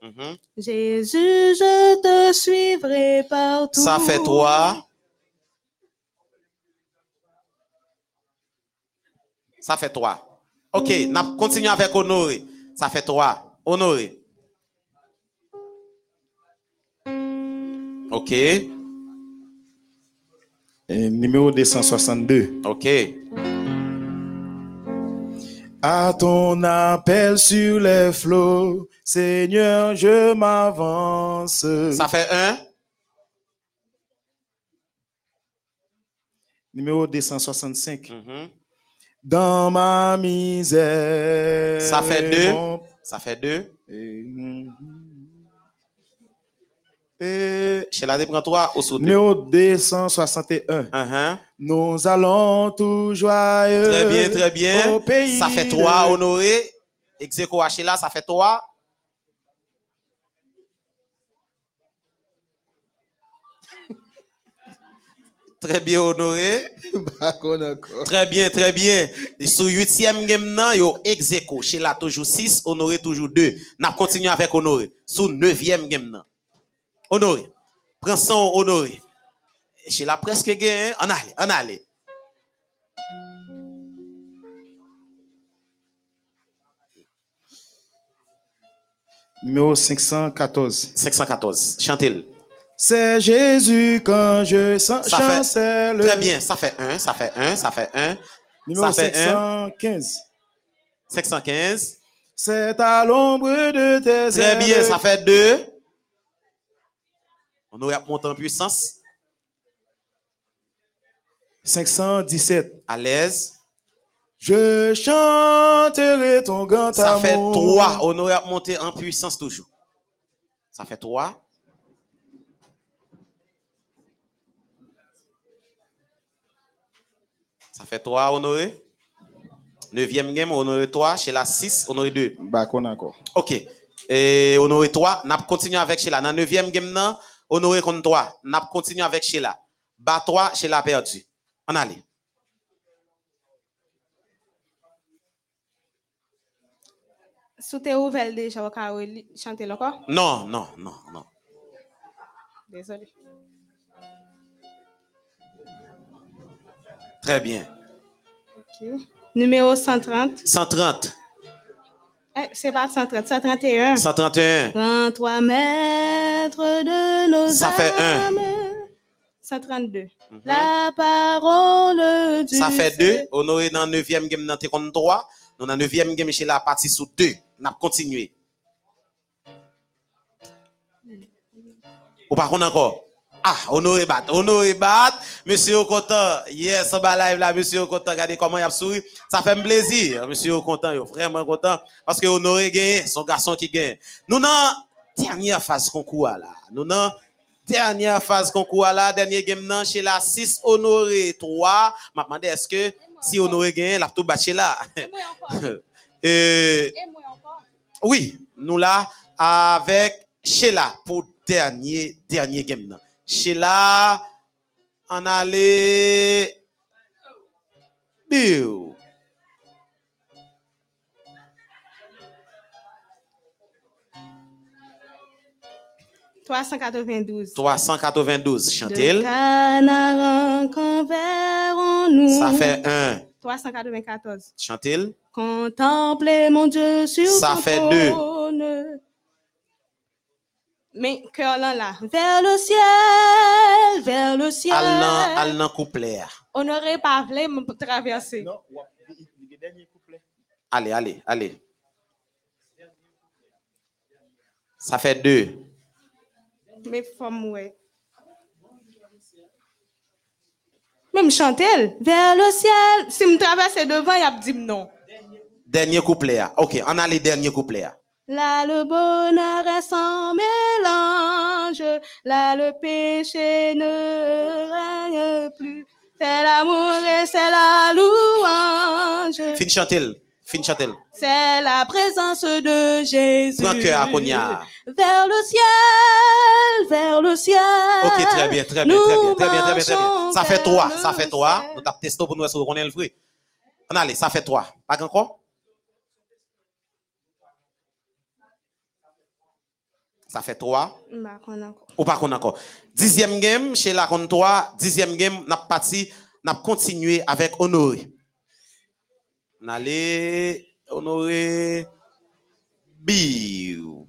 S6: 500.
S2: Mhm.
S6: Jésus, je te suivrai partout.
S2: Ça fait 3. Ça fait 3. OK, n'a continué avec Honoré. Ça fait 3. Honoré. OK,
S5: Et numéro 262.
S2: OK.
S5: À ton appel sur les flots, Seigneur, je m'avance.
S2: Ça fait 1.
S5: Numéro 265.
S2: Mhm.
S5: Dans ma misère.
S2: Ça fait deux.
S5: mon-
S2: Ça fait 2.
S5: Et-
S2: Chez la 3 au sauté.
S5: Numéro 261.
S2: Uh-huh.
S5: Nous allons tout joyeux.
S2: Très bien, très bien.
S5: au pays
S2: Ça fait
S5: de-
S2: 3, honoré. Execo là, ça fait 3. [laughs] Très bien, honoré. Très bien, très bien. Sur 8e game, nan, yo execo. Chez la toujours 6, honoré toujours 2. N'a continué avec honoré. Sur 9e game, nan. Honoré. Prends son honoré. Chez la presque gain, on allait, on allait.
S5: Numéro 514.
S2: 514. Chantez-le.
S5: C'est Jésus quand je sens
S2: Ça fait-
S5: chancelle.
S2: Très bien, ça fait 1, ça fait 1, ça fait 1.
S5: Numéro
S2: Ça fait 1.
S5: 515.
S2: 515.
S5: C'est à l'ombre de tes
S2: Très bien, ça fait 2. On aurait monté en puissance.
S5: 517.
S2: À l'aise.
S5: Je chanterai ton grand
S2: Ça
S5: amour.
S2: fait 3. On aurait monté en puissance toujours. Ça fait 3. Ça fait 3, honoré. Neuvième game, honoré 3. Chez la 6, honoré 2.
S5: Bakon encore.
S2: OK. Et honoré 3. N'a continué avec Sheila. Dans le neuvième game, nan, honoré contre 3. N'a continué avec Sheila. Bas 3, Sheila perdu. On allait.
S6: Sous tes ouvelles déjà, au cas où il chanter encore.
S2: Non, non, non, non.
S6: Désolé.
S2: Très bien.
S6: Numéro 130.
S2: 130.
S6: C'est pas 130, 131.
S2: 131.
S6: Rends-toi maître de nos
S2: Ça fait un.
S6: âmes. 132. La parole du
S2: Ça fait 2.
S6: Seigneur.
S2: Honoré dans 9e game dans contre 3. Nous dans 9e game chez la partie sous 2. N'a continué. Ou par contre encore? Ah, honoré bat, honoré bat, monsieur au content. Yes, on va live là, monsieur au content. Regardez comment il a souri. Ça fait un plaisir, monsieur au content, vraiment content. Parce que honoré gagne, son garçon qui gagne. Nous dans dernière phase concours là. Nous dans dernière phase concours là, dernier game nan, chez la 6 honoré 3. M'a demandé est-ce que si honoré gagne, la tout battre là? [laughs] Euh, oui, nous là avec Sheila pour dernier dernier game nan. Sheila en allait Bill.
S6: 392.
S2: 392
S6: De
S2: Chantel.
S6: Canaan qu'enverrons-nous.
S2: Ça fait 1
S6: 394.
S2: Chantel.
S6: Contemplez mon Dieu sur
S2: Ça fait deux.
S6: Mais cœur là, là. Vers le ciel, vers le ciel.
S2: Al nan al nan couplet.
S6: On n'aurait pas voulu me traverser.
S2: Allez, allez, allez. Ça fait 2.
S6: Mais femme, ouais. Même Chantel, vers le ciel. Si me traverse devant, il a dit non.
S2: Dernier couplet. OK, on a les derniers couplets.
S6: Là, le bonheur est sans mélange. Là, le péché ne règne plus. C'est l'amour et c'est la louange.
S2: Fin Chantel. Fin Chantel.
S6: C'est la présence de Jésus.
S2: Cœur à Konya.
S6: Vers le ciel, vers le ciel.
S2: OK, très bien, très bien, très bien, très bien, très bien, très bien. Ça fait 3, ça fait 3. Nous t'avons testé pour nous est-ce qu'on est le fruit. On allez, ça fait 3. Pas encore? Ça fait 3.
S6: Bah,
S2: Ou pas qu'on encore. Dixième game, chez la contre 3. Dixième game, n'a parti, n'a continué avec Honoré. On allait Honoré Biou.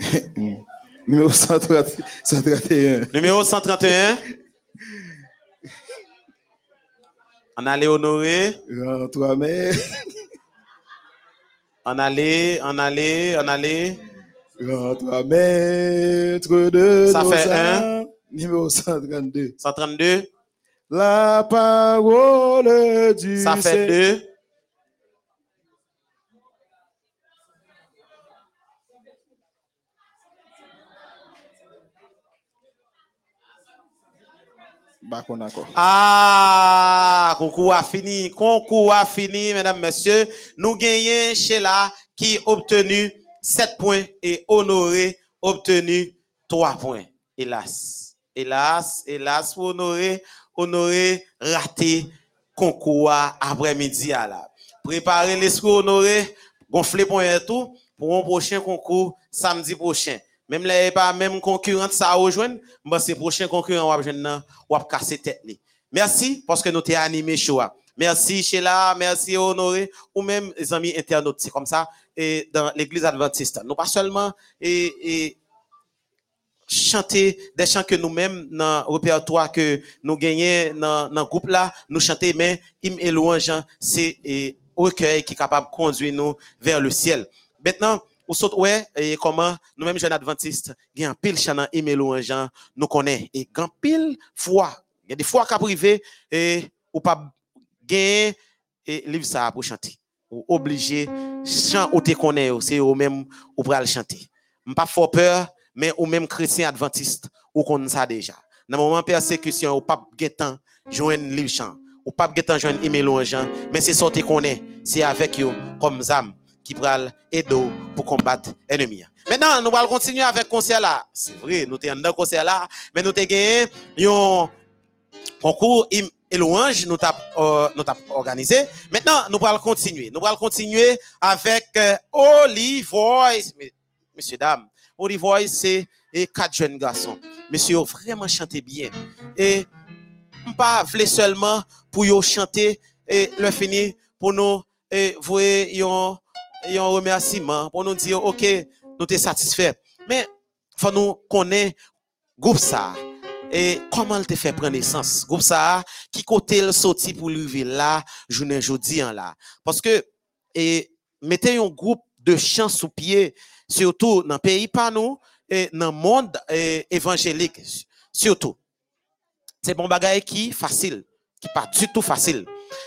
S2: [laughs]
S7: Numéro 130 131.
S2: Numéro 131. On allait Honoré.
S7: Rends-toi maître.
S2: On allait, on allait, on allait.
S7: Rends-toi maître de
S2: Ça
S7: nos
S2: fait
S7: âmes. Numéro 132.
S2: 132.
S7: La parole du
S2: Ça fait
S7: Seigneur.
S2: 2.
S7: Qu'on a encore.
S2: Ah, concours a fini, concours a fini, mesdames, messieurs. Nous gagnons Sheila qui obtenu 7 points et Honoré obtenu 3 points. Hélas, hélas, hélas pour Honoré, Honoré raté concours après-midi à la. Préparez l'esprit Honoré, gonflez point et tout pour un prochain concours samedi prochain. Même là, pas même concurrent ça rejoindre, c'est prochain concurrent ou jeune ou casser tête. Merci parce que nous t'ai animé choix. Merci Sheila, merci Honoré ou même les amis internautes, c'est comme ça et dans l'église adventiste. Nous pas seulement et, et chanter des chants que nous-mêmes dans le répertoire que nous gagnons dans le groupe là, nous chanter mais hymne et louange c'est recueil qui est capable de conduire nous vers le ciel. Maintenant, ou saute ouais et comment nous-mêmes jeunes adventistes, il un pile hymne et louange nous connaît et grand pile fois, il y a des fois qu'à privé et ou pas gagner et livre ça pour chanter. Ou obligé chant ou te connaît c'est ou même ou pral chanter. M'pas fort peur mais ou même chrétien adventiste ou connaît ça déjà. Dans le moment de persécution ou pas temps joindre livre chant ou pas temps joindre email ou gens mais c'est ça te connaît c'est avec eux comme zam qui pral aider pour combattre ennemi. Maintenant, nous allons continuer avec concert là. C'est vrai, nous sommes dans concert là, mais nous avons gagné un concours et louange nous euh, nous organisé. Maintenant, nous allons continuer. Nous allons continuer avec euh, Holy Voice. Mes- Messieurs, dames, Holy Voice, c'est quatre jeunes garçons. Monsieur, vraiment chanté bien. Et pas voulez seulement pour yo chanter et le finir pour nous et un remerciement pour nous dire OK, nous sommes satisfaits. Mais faut nous connaître groupe ça. Et comment il te fait prendre naissance? Groupe ça qui côté le sorti pour lever là journée jeudi là. Parce que et mettez un groupe de chants sous pied surtout dans le pays pas nous et dans le monde évangélique surtout. C'est bon bagage qui facile qui pas du tout facile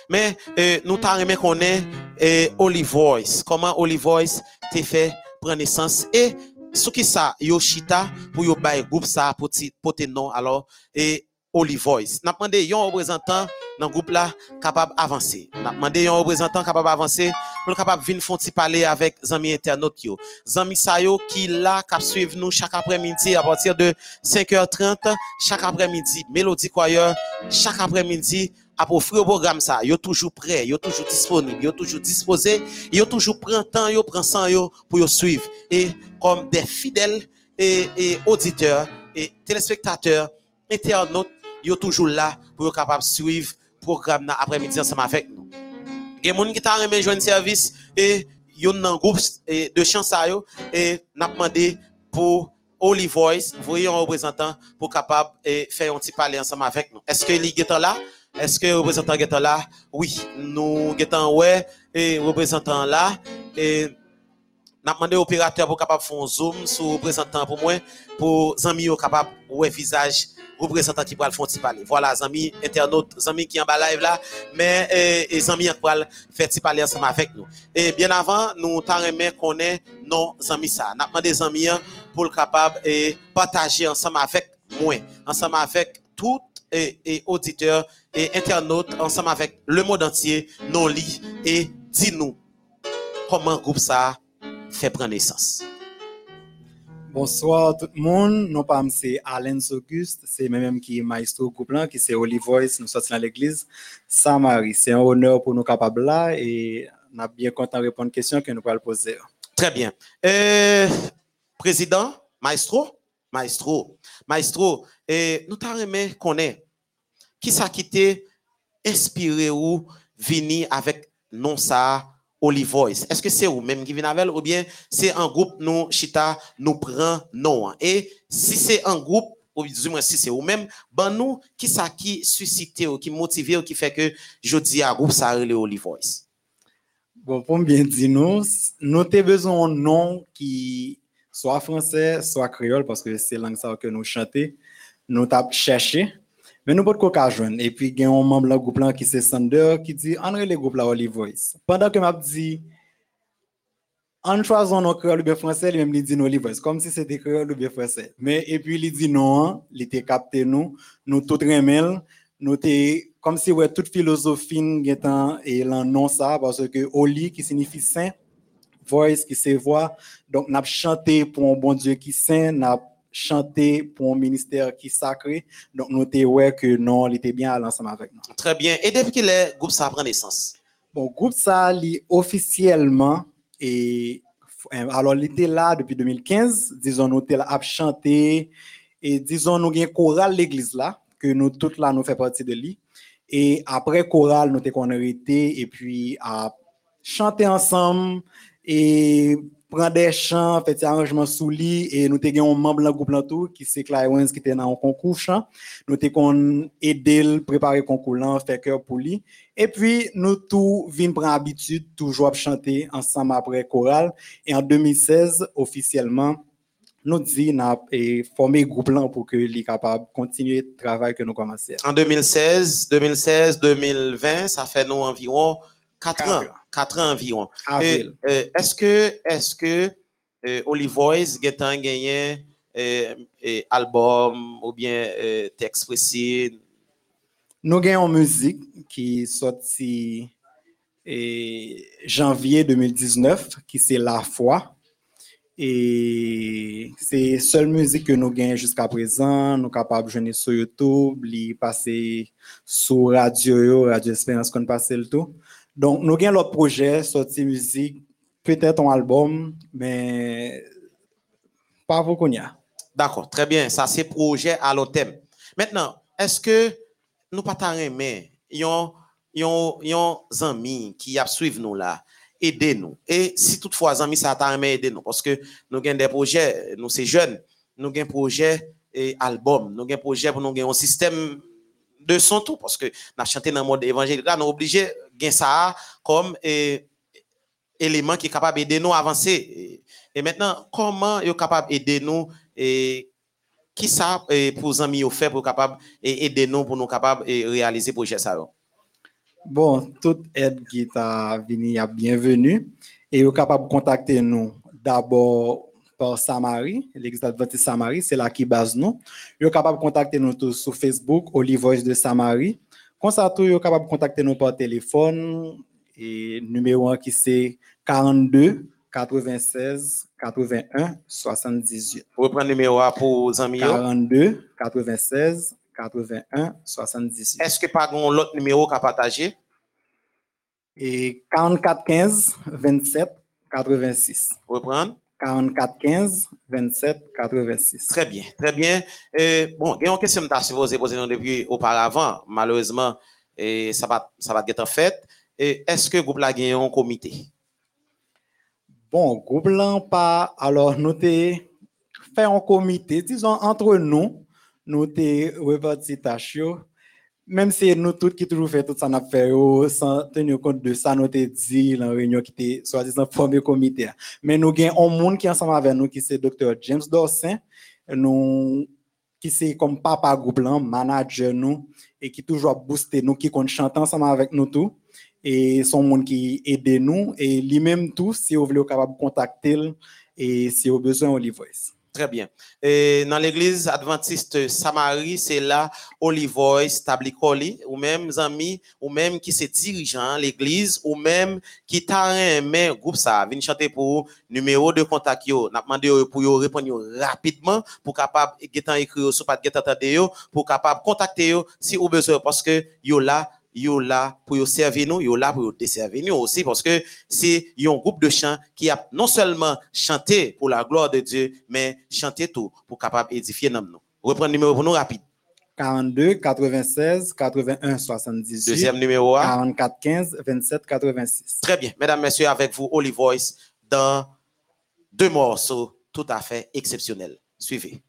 S2: mais eh, nous t'en remet qu'on est eh, Holy Voice. Comment Holy Voice te fait prendre naissance? Et ce qui ça? Yoshita pour yo bay groupe ça pour porter nom alors et Holy Voice. N'a demandé un représentant dans le groupe là capable d'avancer. N'a demandé un représentant capable d'avancer pour capable venir font parler avec amis internautes yo. Amis sa yo qui là cap suivre nous chaque après-midi à partir de 5h30 chaque après-midi. Mélodie Choir chaque après-midi à offrir au programme ça, yo toujours prêt, yo toujours disponible, yo toujours disposé, yo toujours prend temps, yo prend sang yo pour yo suivre et comme des fidèles et, et auditeurs et téléspectateurs, internautes, yo toujours là pour yo capable suivre programme après-midi ensemble avec nous. Des gens qui t'a remis joindre service et yo nan groupe de chants ça et n'a demandé pour Holy Voice, voyez un représentant pour capable et faire un petit parler ensemble avec nous. Est-ce que les est là? Est-ce que représentant est là? Oui, nous sommes ouais et représentant là et n'a demandé opérateur pour capable faire un zoom sur représentant pour moi pour amis capable ouais visage représentant qui pourra le faire parler. Voilà, amis internautes, amis qui en bas live là, mais les amis qui pourra faire parler ensemble avec nous. Et bien avant, nous t'en remet qu'on est nos amis ça. N'a demandé des amis pour le capable et partager ensemble avec moi, ensemble avec tout et, et auditeurs et internautes ensemble avec le monde entier, non lit et dis-nous comment groupe ça fait prendre naissance.
S7: Bonsoir tout le monde. Non pas c'est Alain Auguste, c'est même qui est maestro groupe là, qui c'est Holy Voice, nous sommes dans l'église Saint-Marie. C'est un honneur pour nous capables là et on a bien content de répondre aux questions que nous allons poser.
S2: Très bien. Euh, président, maestro, maestro, Maestro, eh, nou ta reme konen, ki sa ki te inspire ou vini avèk non sa Olivois? Eske se ou menm ki vini avèl ou bien se an goup nou chita nou pran nou an? E si se an goup, ou du mwen si se ou menm, ban nou ki sa ki susite ou ki motive ou ki fe ke jodi a goup sa rele Olivois?
S7: Bon, pou mbyen di nou, nou te bezon nou ki soit français soit créole parce que c'est langue que nous chanter nous avons cherché mais nous pas de joindre. Et puis, il y a un membre du groupe qui c'est Sander qui dit, on le groupe là, Holy Voice. Pendant que m'a dit, en choisissant nos créoles ou bien français, il même dit Holy Voice, comme si c'était créole ou bien français. Mais, et puis, il dit non, il était capté nous, nous tout remel, nous comme si, ouais, toute philosophie, et non ça, parce que Holy qui signifie saint, voice qui c'est voix, donc n'a chanté pour un bon Dieu qui saint, n'a chanter pour un ministère qui est sacré. Donc, nous avons que non, il était bien à l'ensemble avec nous.
S2: Très bien. Et depuis que le groupe ça prend naissance?
S7: Bon, groupe ça, officiellement, et alors, il était là depuis 2015. Disons, nous était là à chanter. Et disons, nous avons un choral l'église là, que nous toutes là, nous fait partie de lui. Et après choral, nous avons été et puis à chanter ensemble et prendre des chants, faire des arrangements sous lit et nous avons un membre dans groupe tout qui c'est Clarence qui était dans un concours chant. Nous avons aidé à préparer le concours là, faire cœur pour lui. Et puis nous tous vinn prendre habitude toujours chanter ensemble après chorale et en 2016 officiellement nous dit n'a formé groupe pour que les capable continuer le travail que nous commençons.
S2: En 2016, 2016, 2020, ça fait nous environ 4 ans. 4 ans environ. Euh, est-ce que, est-ce que euh, Olive Voice a gagné euh, album ou bien euh, texte précis?
S7: Nous gagnons une musique qui est sortie janvier 2019, qui c'est La Foi. Et c'est la seule musique que nous gagnons jusqu'à présent. Nous sommes capables de jouer sur YouTube, passer sur Radio, Radio Espérance qu'on passe le tout. Donc, nous avons l'autre projet, sortir musique, peut-être un album, mais pas beaucoup.
S2: D'accord, très bien. Ça, c'est projet à long terme. Maintenant, est-ce que nous pas mais yon yon amis qui a suivre nous là, aider nous. Et si toutefois amis ça t'a aider nous parce que nous avons des projets, nous c'est jeunes, nous avons un projet et album, nous avons un projet pour nous avoir un système de son tout parce que nous chanté dans le mode évangélique nous obligé gain ça comme élément qui est capable d'aider nous à avancer. Et maintenant, comment est capable d'aider nous et qui ça pour les amis fait pour capable aider nous pour nous capable réaliser projet ça
S7: Bon, toute aide qui est bienvenue et vous capable de contacter nous. D'abord par Samari, l'église adventiste Samari, c'est là qui base nous. Vous êtes capable de contacter nous tous sur Facebook, Olive Voice de Samari. Comme ça, vous êtes capable de contacter nous par téléphone et numéro 1 qui c'est 42 96 81 78.
S2: Vous reprenez le numéro pour les amis
S7: 42 96 81 78.
S2: Est-ce que pas un autre numéro qu'à partager?
S7: Et 44 15 27 86.
S2: Vous reprenez?
S7: 44 15 27 86.
S2: Très bien, très bien. Et, bon, il y a une question que je vous posée depuis auparavant. Malheureusement, et ça va, ça va être fait. Est-ce que le groupe a un comité?
S7: Bon, groupe là, pas. Alors, nous avons fait un comité, disons, entre nous, nous avons réparti tâches. Même si nous tous qui toujours fait tout ça, nous fait sans tenir compte de ça, nous avons dit dans la réunion qui était soi-disant formé comité. Mais nous avons un monde qui est ensemble avec nous, qui c'est Dr. James Dawson, nous, qui c'est comme papa groupe là, manager nous, et qui toujours booster nous, qui compte chanter ensemble avec nous tous et son monde qui aide nous et lui-même tout si vous voulez capable contacter et si avez besoin Olive Voice.
S2: Très bien. Dans l'église adventiste Samarie, c'est là Olive Voice, Tablicoli, ou même amis, ou même qui se dirigeant l'église, ou même qui t'a un groupe ça, venez chanter pour numéro de contact yo, n'a demandé pour yo répondre rapidement pour capable étant écrit sur pas yo pour capable contacter yo si vous besoin parce que yo là yo là pour servir nous, yo là pour desservir nous aussi parce que c'est un groupe de chants qui a non seulement chanté pour la gloire de Dieu, mais chanté tout pour capable édifier nous. Reprendre le numéro pour nous rapide.
S7: 42 96 81 78.
S2: Deuxième numéro
S7: 44 15 27 86.
S2: Très bien. Mesdames, Messieurs, avec vous, Holy Voice, dans deux morceaux tout à fait exceptionnels. Suivez.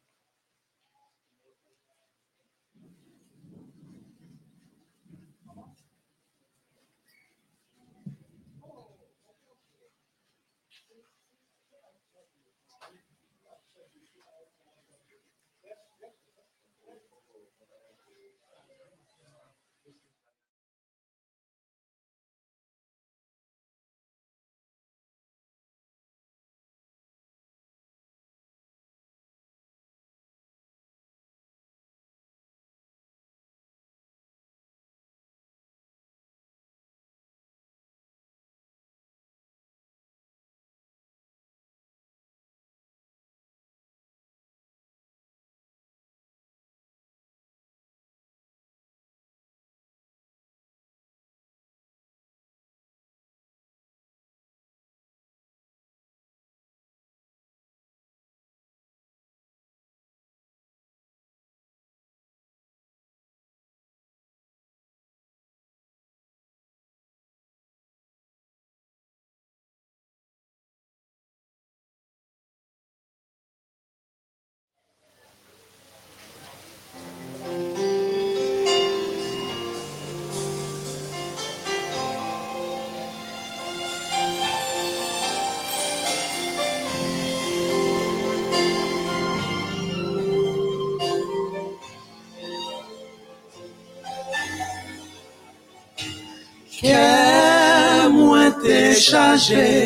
S3: T'es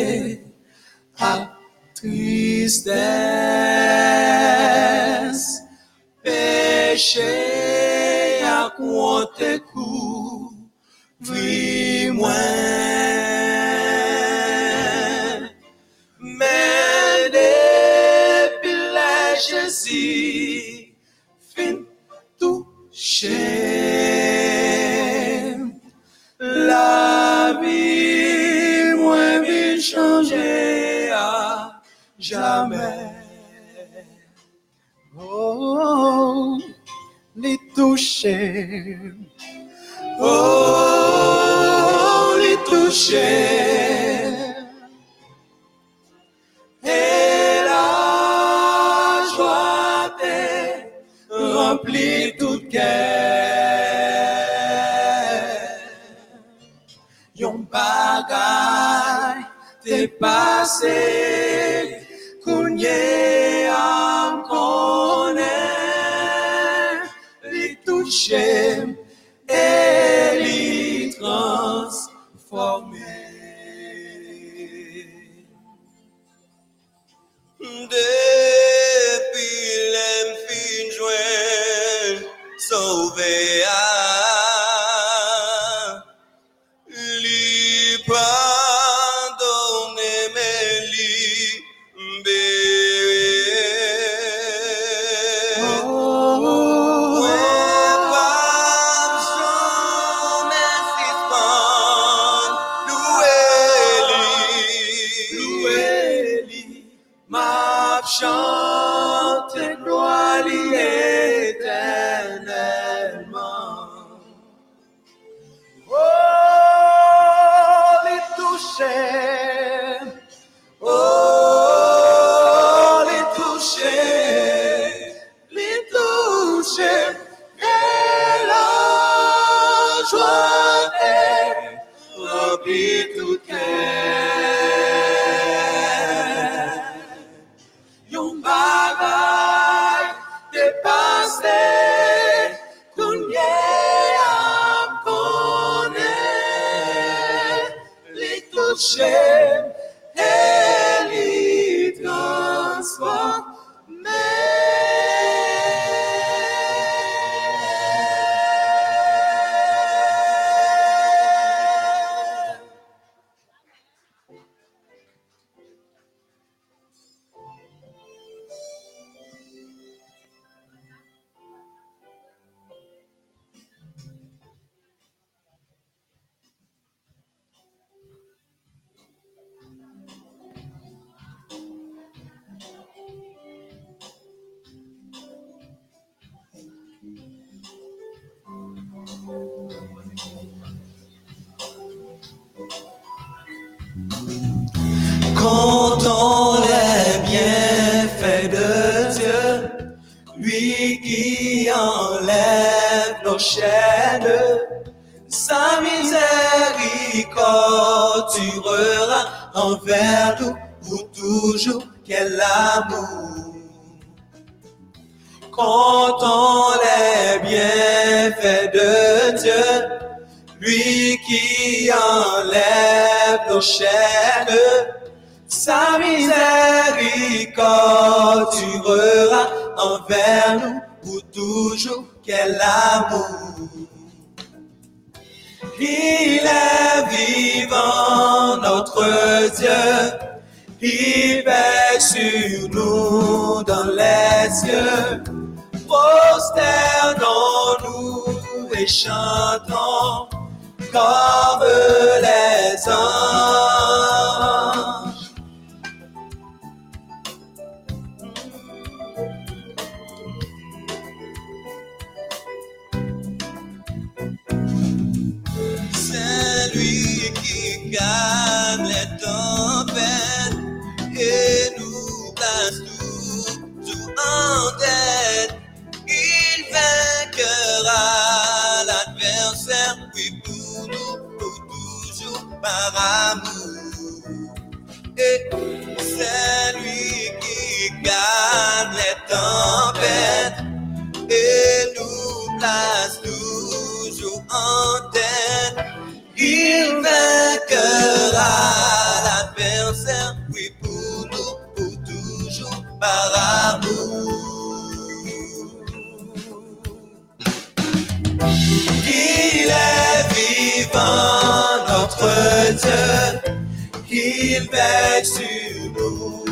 S8: Jette sur nous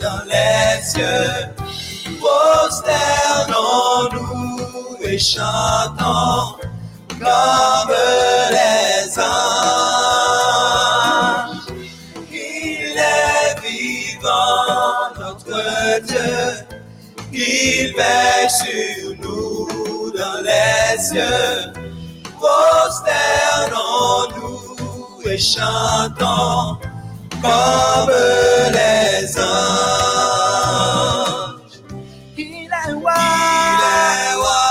S8: dans les cieux, prosternons-nous et chantons comme les anges. Il est vivant, notre Dieu, il veille sur nous dans les cieux. Prosternons-nous et chantons comme les anges. Il est
S3: roi,
S8: Il est roi.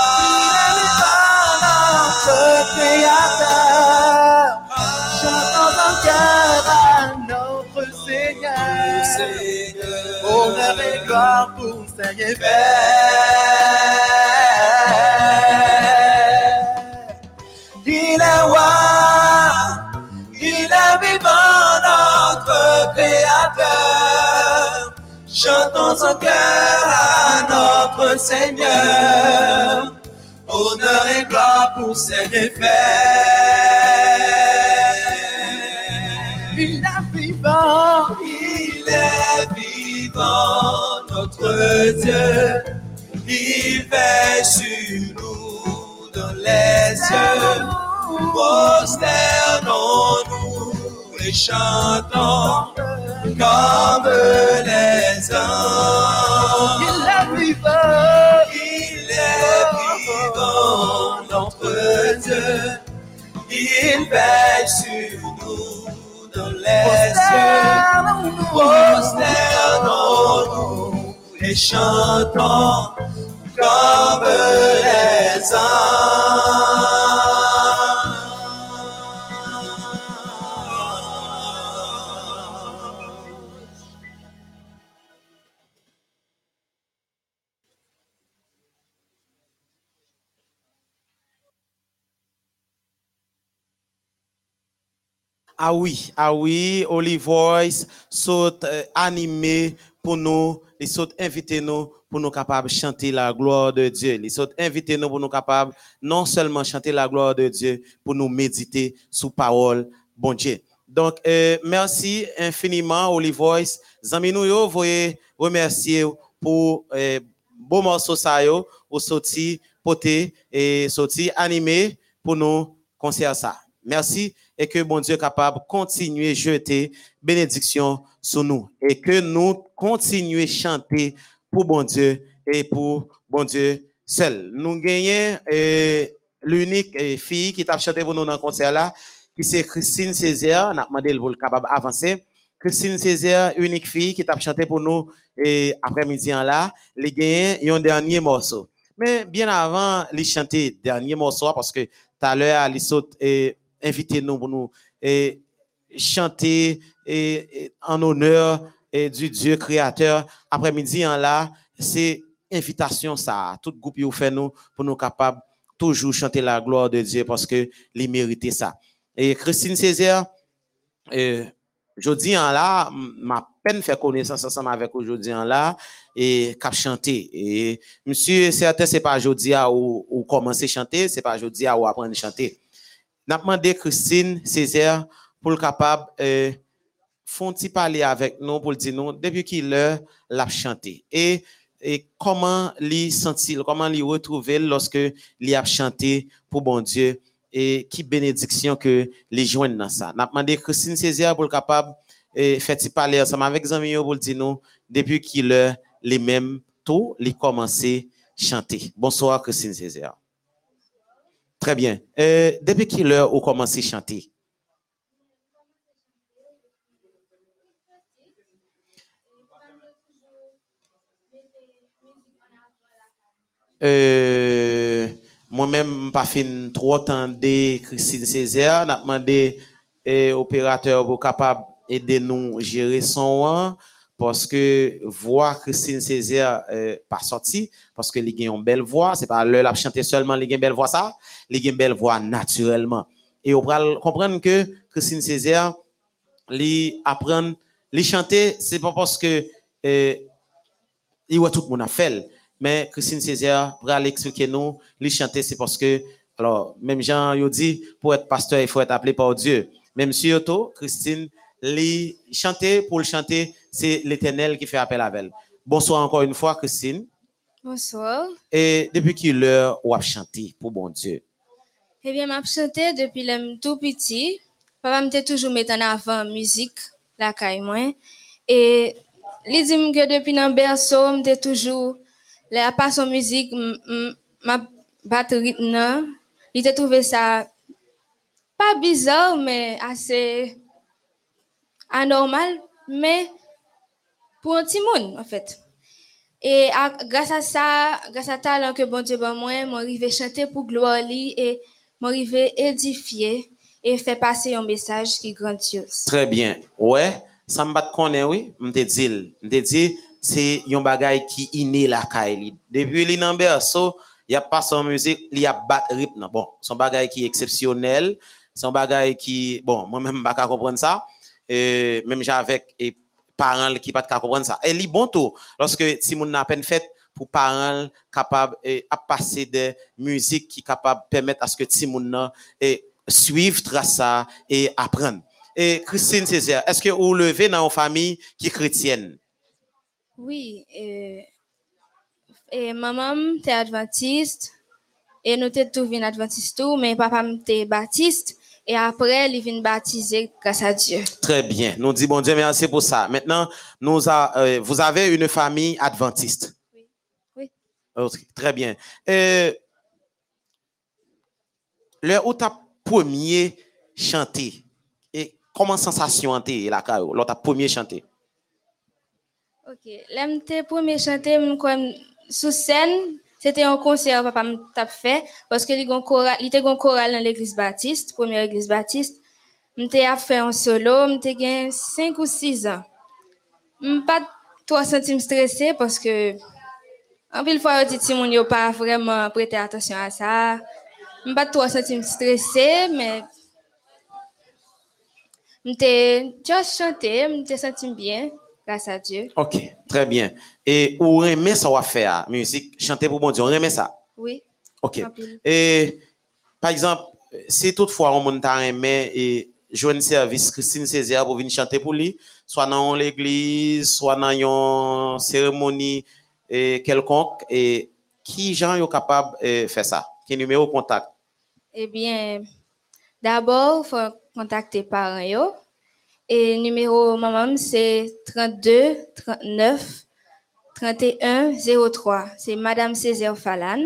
S3: notre créateur. Chantons en cœur à notre Seigneur.
S8: Seigneur.
S3: Honneur et gloire pour Seigneur Chantons en cœur à notre Seigneur. Honneur et gloire pour Seigneur Il est vivant,
S8: Il est vivant, notre Dieu. Il veille sur nous dans les cieux. Prosternons-nous et chantons comme les anges.
S3: il est vivant.
S8: Il est vivant, notre Dieu. Il veille sur nous dans les cieux. Prosternons-nous et chantons comme les anges.
S2: Ah oui, ah oui, Olive Voice saute euh, animé pour nous, ils saute inviter nous pour nous capables de chanter la gloire de Dieu. Ils saute inviter nous pour nous capables non seulement chanter la gloire de Dieu, pour nous méditer sous parole, bon Dieu. Donc, euh, merci infiniment, Olive Voice. Zami nous yo, voyez remercier pour euh, beau morceau ça yo, ou sorti poté et sorti animé pour nous concert ça. Merci et que bon Dieu capable de continuer jeter bénédiction sur nous et que nous continuer à chanter pour bon Dieu et pour bon Dieu seul. Nous gagnons euh, l'unique euh, fille qui t'a chanté pour nous dans le concert là, qui c'est Christine Césaire. On a demandé pour le capable d'avancer. Christine Césaire, unique fille qui t'a chanté pour nous et après-midi en là, les gagnants un dernier morceau. Mais bien avant, les chanter dernier morceau parce que tout à l'heure, les saute et inviter nous pour nous et chanter et, et en honneur et du Dieu créateur après-midi en là, c'est invitation ça. Tout groupe vous fait nous pour nous capables toujours chanter la gloire de Dieu parce que les mériter ça. Et Christine Césaire, euh, Jodi en là, ma peine fait connaissance ensemble avec aujourd'hui en là et cap chanter. Et monsieur, certain c'est pas jodi à ou, ou commencer chanter, c'est pas jodi à ou apprendre à chanter. N'a demandé Christine Césaire pour le capable euh, font-ils parler avec nous pour dire nous depuis qu'il l'heure l'a chanté et et comment lui sentir comment lui retrouver lorsque lui a chanté pour bon Dieu? Et qui bénédiction que les joignent dans ça? N'a demandé Christine Césaire pour le capable et fait parler ensemble avec amis yo pour dire nous depuis qu'il l'heure les mêmes tout les commencer chanter. Bonsoir Christine Césaire. Très bien. Depuis quelle heure vous commencez à chanter? Euh, moi-même, pas fin trop temps de Christine Césaire, n'a demandé eh, opérateur pour capable aider nous gérer son an, parce que voix Christine Césaire euh, pas sorti parce que il a une belle voix, c'est pas l'heure la chanter seulement, il a une belle voix ça, il a une belle voix naturellement. Et on va comprendre que Christine Césaire li apprendre li chanter c'est pas parce que euh, il voit tout le monde a fait mais Christine Césaire pour aller expliquer nous li chanter c'est parce que alors même Jean yo dit pour être pasteur il faut être appelé par Dieu même si Christine li chanter pour le chanter c'est l'Éternel qui fait appel à elle bonsoir encore une fois Christine
S4: Bonsoir.
S2: et depuis qui l'heure ou a chanter pour bon Dieu?
S4: Eh bien, m'a chanté depuis le tout petit. Papa m'était toujours mettre en avant musique, la caille moi. Et il dit que depuis dans berceau, m'était toujours la son musique, ma batterie, non. Il a trouvé ça pas bizarre, mais assez anormal, mais pour un petit monde, en fait. Et grâce à ça, grâce à talent que bon Dieu ban moi, m'arrivé chanter pour gloire lui et m'arrivé édifier et faire passer un message qui est grandiose.
S2: Très bien. Ouais, ça me bat connaît oui, me dit, me dit c'est un bagay qui inné la caille. Depuis li nan berceau, il y a pas son musique, il y a bat rythme. Bon, son bagay qui est exceptionnel, son bagay qui bon, moi même pas comprendre ça. Et même j'ai avec et parents qui pas comprendre ça. Et li bon tout lorsque si moun n'a peine fait pour parents capable et à passer des musiques qui capable permettre à ce que ti et suivre ça et apprendre. Et Christine Césaire, est-ce que vous levez dans une famille qui est chrétienne?
S4: Oui, et, maman était adventiste et nous étions tous tout, mais papa était baptiste et après il vient baptiser grâce à Dieu.
S2: Très bien. Nous disons bon Dieu merci pour ça. Maintenant, nous a- euh, vous avez une famille adventiste.
S4: Oui. Oui.
S2: Très bien. Euh, le où t'as premier chanté? Et comment sensation était la caillou, l'autre premier chanté.
S4: Ok, te premier m comme sous scène, c'était un concert papa m t'a fait parce que il était gon choral dans l'église baptiste, première église baptiste. M te a fait un solo, m te gen 5 ou 6 ans. M pas trop senti me stressé parce que en pile fois dit ti moun yo pas vraiment prêter attention à ça. M pas trop senti me stressé mais m te juste chanter, m te senti bien grâce à Dieu.
S2: Ok, très bien. Et ou aimez ça va faire musique, chanter pour bon Dieu, on aimait ça.
S4: Oui.
S2: Ok. Et par exemple, si toutefois on monte à aimer et un service Christine Césaire pour venir chanter pour lui, soit dans l'église, soit dans une cérémonie eh, quelconque, et qui gens sont capables de faire ça? Quel numéro de contact?
S4: Eh bien, d'abord, il faut contacter parents. Yo. Et numéro maman, c'est 32 39 31 03. C'est Madame Césaire Falan.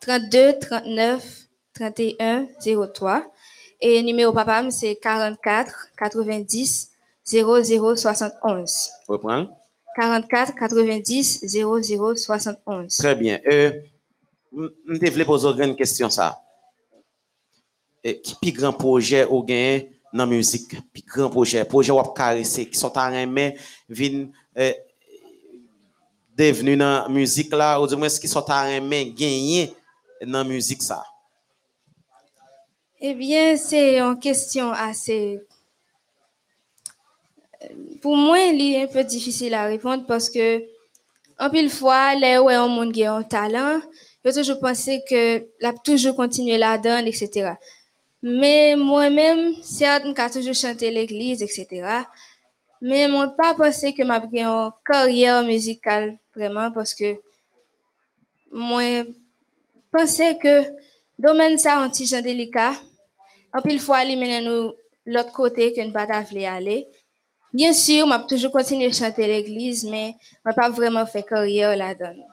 S4: 32 39 31 03. Et numéro papa, c'est 44 90 00 71.
S2: Reprends.
S4: 44 90 00 71.
S2: Très bien. Euh, je voulais poser une question ça. Et qui plus grand projet ou gain dans la musique? Plus grand projet, projet ou qui sont en aimer, vin euh, devenu dans la musique là, ou du moins qui sont aimer gagner dans la musique ça.
S4: Eh bien, c'est une question assez... Pour moi, il est un peu difficile à répondre parce que, en pile fois, là où un monde qui un talent, j'ai toujours pensé que la toujours continuer donne, etc. Mais moi-même, certes, j'ai toujours chanté l'église, etc. Mais moi, pas pensé que m'a une carrière musicale, vraiment, parce que moi, pensais que domaine ça un petit délicat. En pile fois, il mène nous l'autre côté que nous pas aller. Bien sûr, m'a toujours continué à chanter l'église, mais m'a pas vraiment fait carrière là-dedans.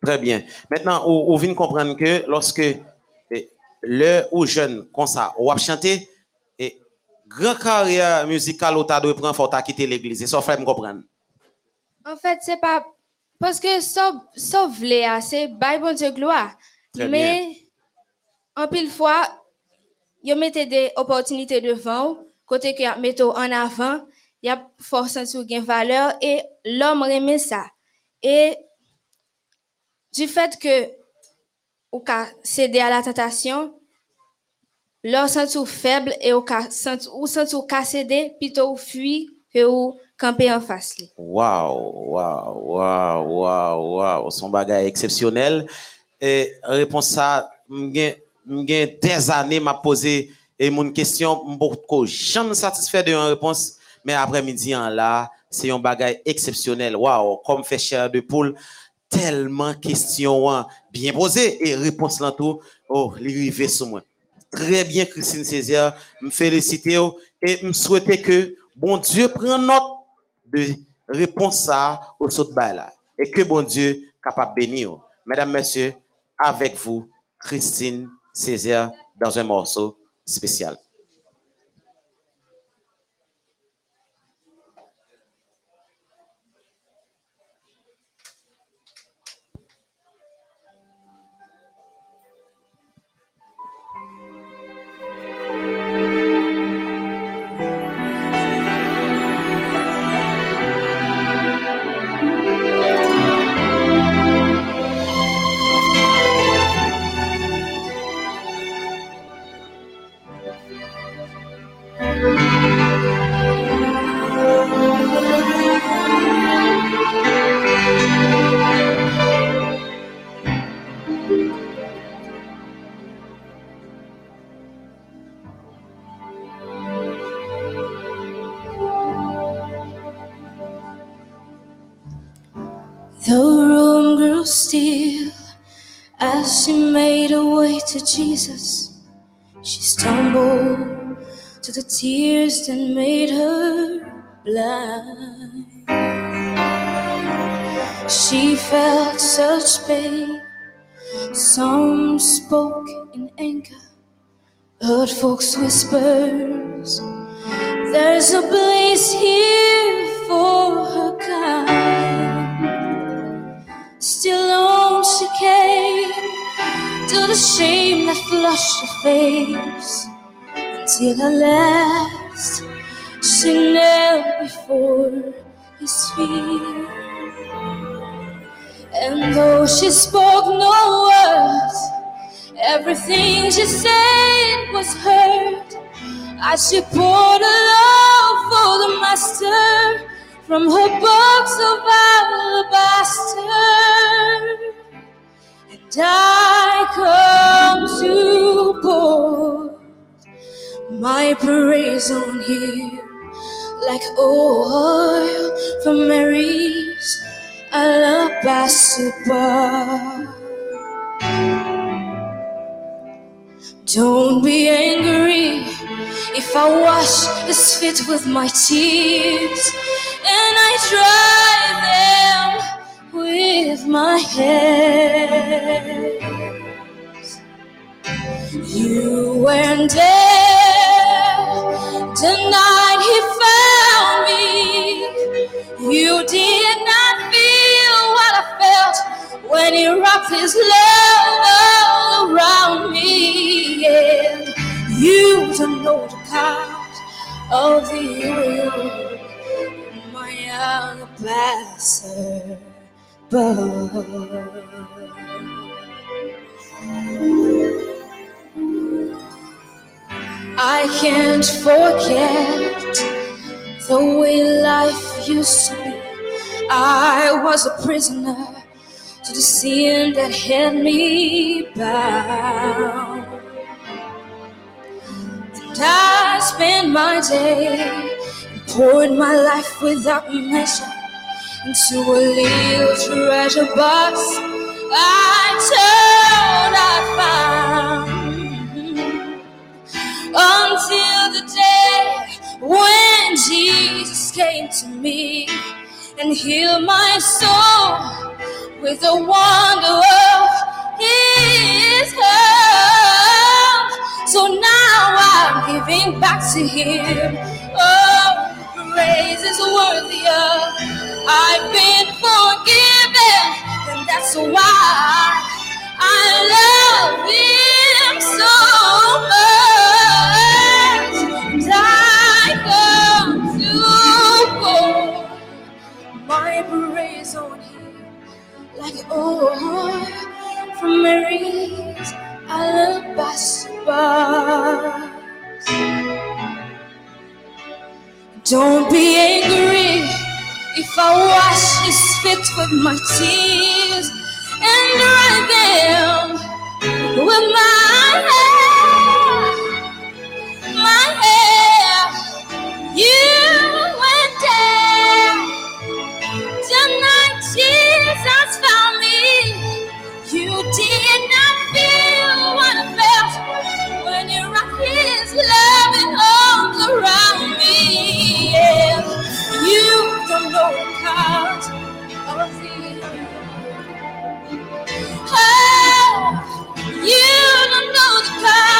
S2: Très bien. Maintenant, on, on comprendre que lorsque eh, le ou jeune comme ça, ou a chanté, grand carrière musicale ou t'as de prendre, faut t'as quitter l'église. Ça fait me comprendre.
S4: En fait, c'est pas parce que voulait ah, c'est bon Dieu gloire.
S2: Très
S4: mais en pile fois, yo mettez des opportunités devant, côté que y mettez en avant, il y a force sur gain valeur et l'homme remet ça. Et du fait que ou céder à la tentation, l'homme sent ou faible et ou ka sent ou sent ou ka céder plutôt ou fuir que ou camper en face li.
S2: Waouh, waouh, waouh, waouh, waouh. Son bagage exceptionnel. Et réponse ça, m'gen m'gen des années m'a posé et mon question beaucoup jamais satisfait de une réponse mais après-midi en là, c'est un bagage exceptionnel. Waouh, comme fait chair de poule tellement question hein, bien posée et réponse là tout oh, l'arrivée sur moi. Très bien Christine Césaire, me féliciter et me souhaiter que bon Dieu prenne note de réponse ça au saut là et que bon Dieu capable bénir. Mesdames, Messieurs, avec vous, Christine Césaire dans un morceau spécial.
S4: Still as she made her way to Jesus. She stumbled to the tears that made her blind. She felt such pain. Some spoke in anger, heard folks whispers. There's a place here for her kind. Still on she came to the shame that flushed her face. Until at last she knelt before his feet. And though she spoke no words, everything she said was heard. As she poured her love for the master from her box of alabaster. And I come to pour my praise on him like oil from Mary's alabaster bar. Don't be angry if I wash his feet with my tears and I dry them with my hair. You weren't there the night he found me. You did not feel what I felt when he wrapped his love around me. And you don't know the count of the in my alabaster I can't forget the way life used to be. I was a prisoner to the sin that had me bound. And I spent my day and poured my life without measure into a little treasure box I thought I found until the day when Jesus came to me and heal my soul with the wonder of His love. So now I'm giving back to Him. Oh, praise is worthy of. I've been forgiven, and that's why I love Him so much. Oil from Mary's alabaster box. Don't be angry if I wash his feet with my tears and dry them with my hair, my hair. You went there tonight, Jesus found me. You did not feel what I felt when you wrapped His loving arms around me. Yeah. You don't know the cost of it. Oh, you
S2: don't know the cost.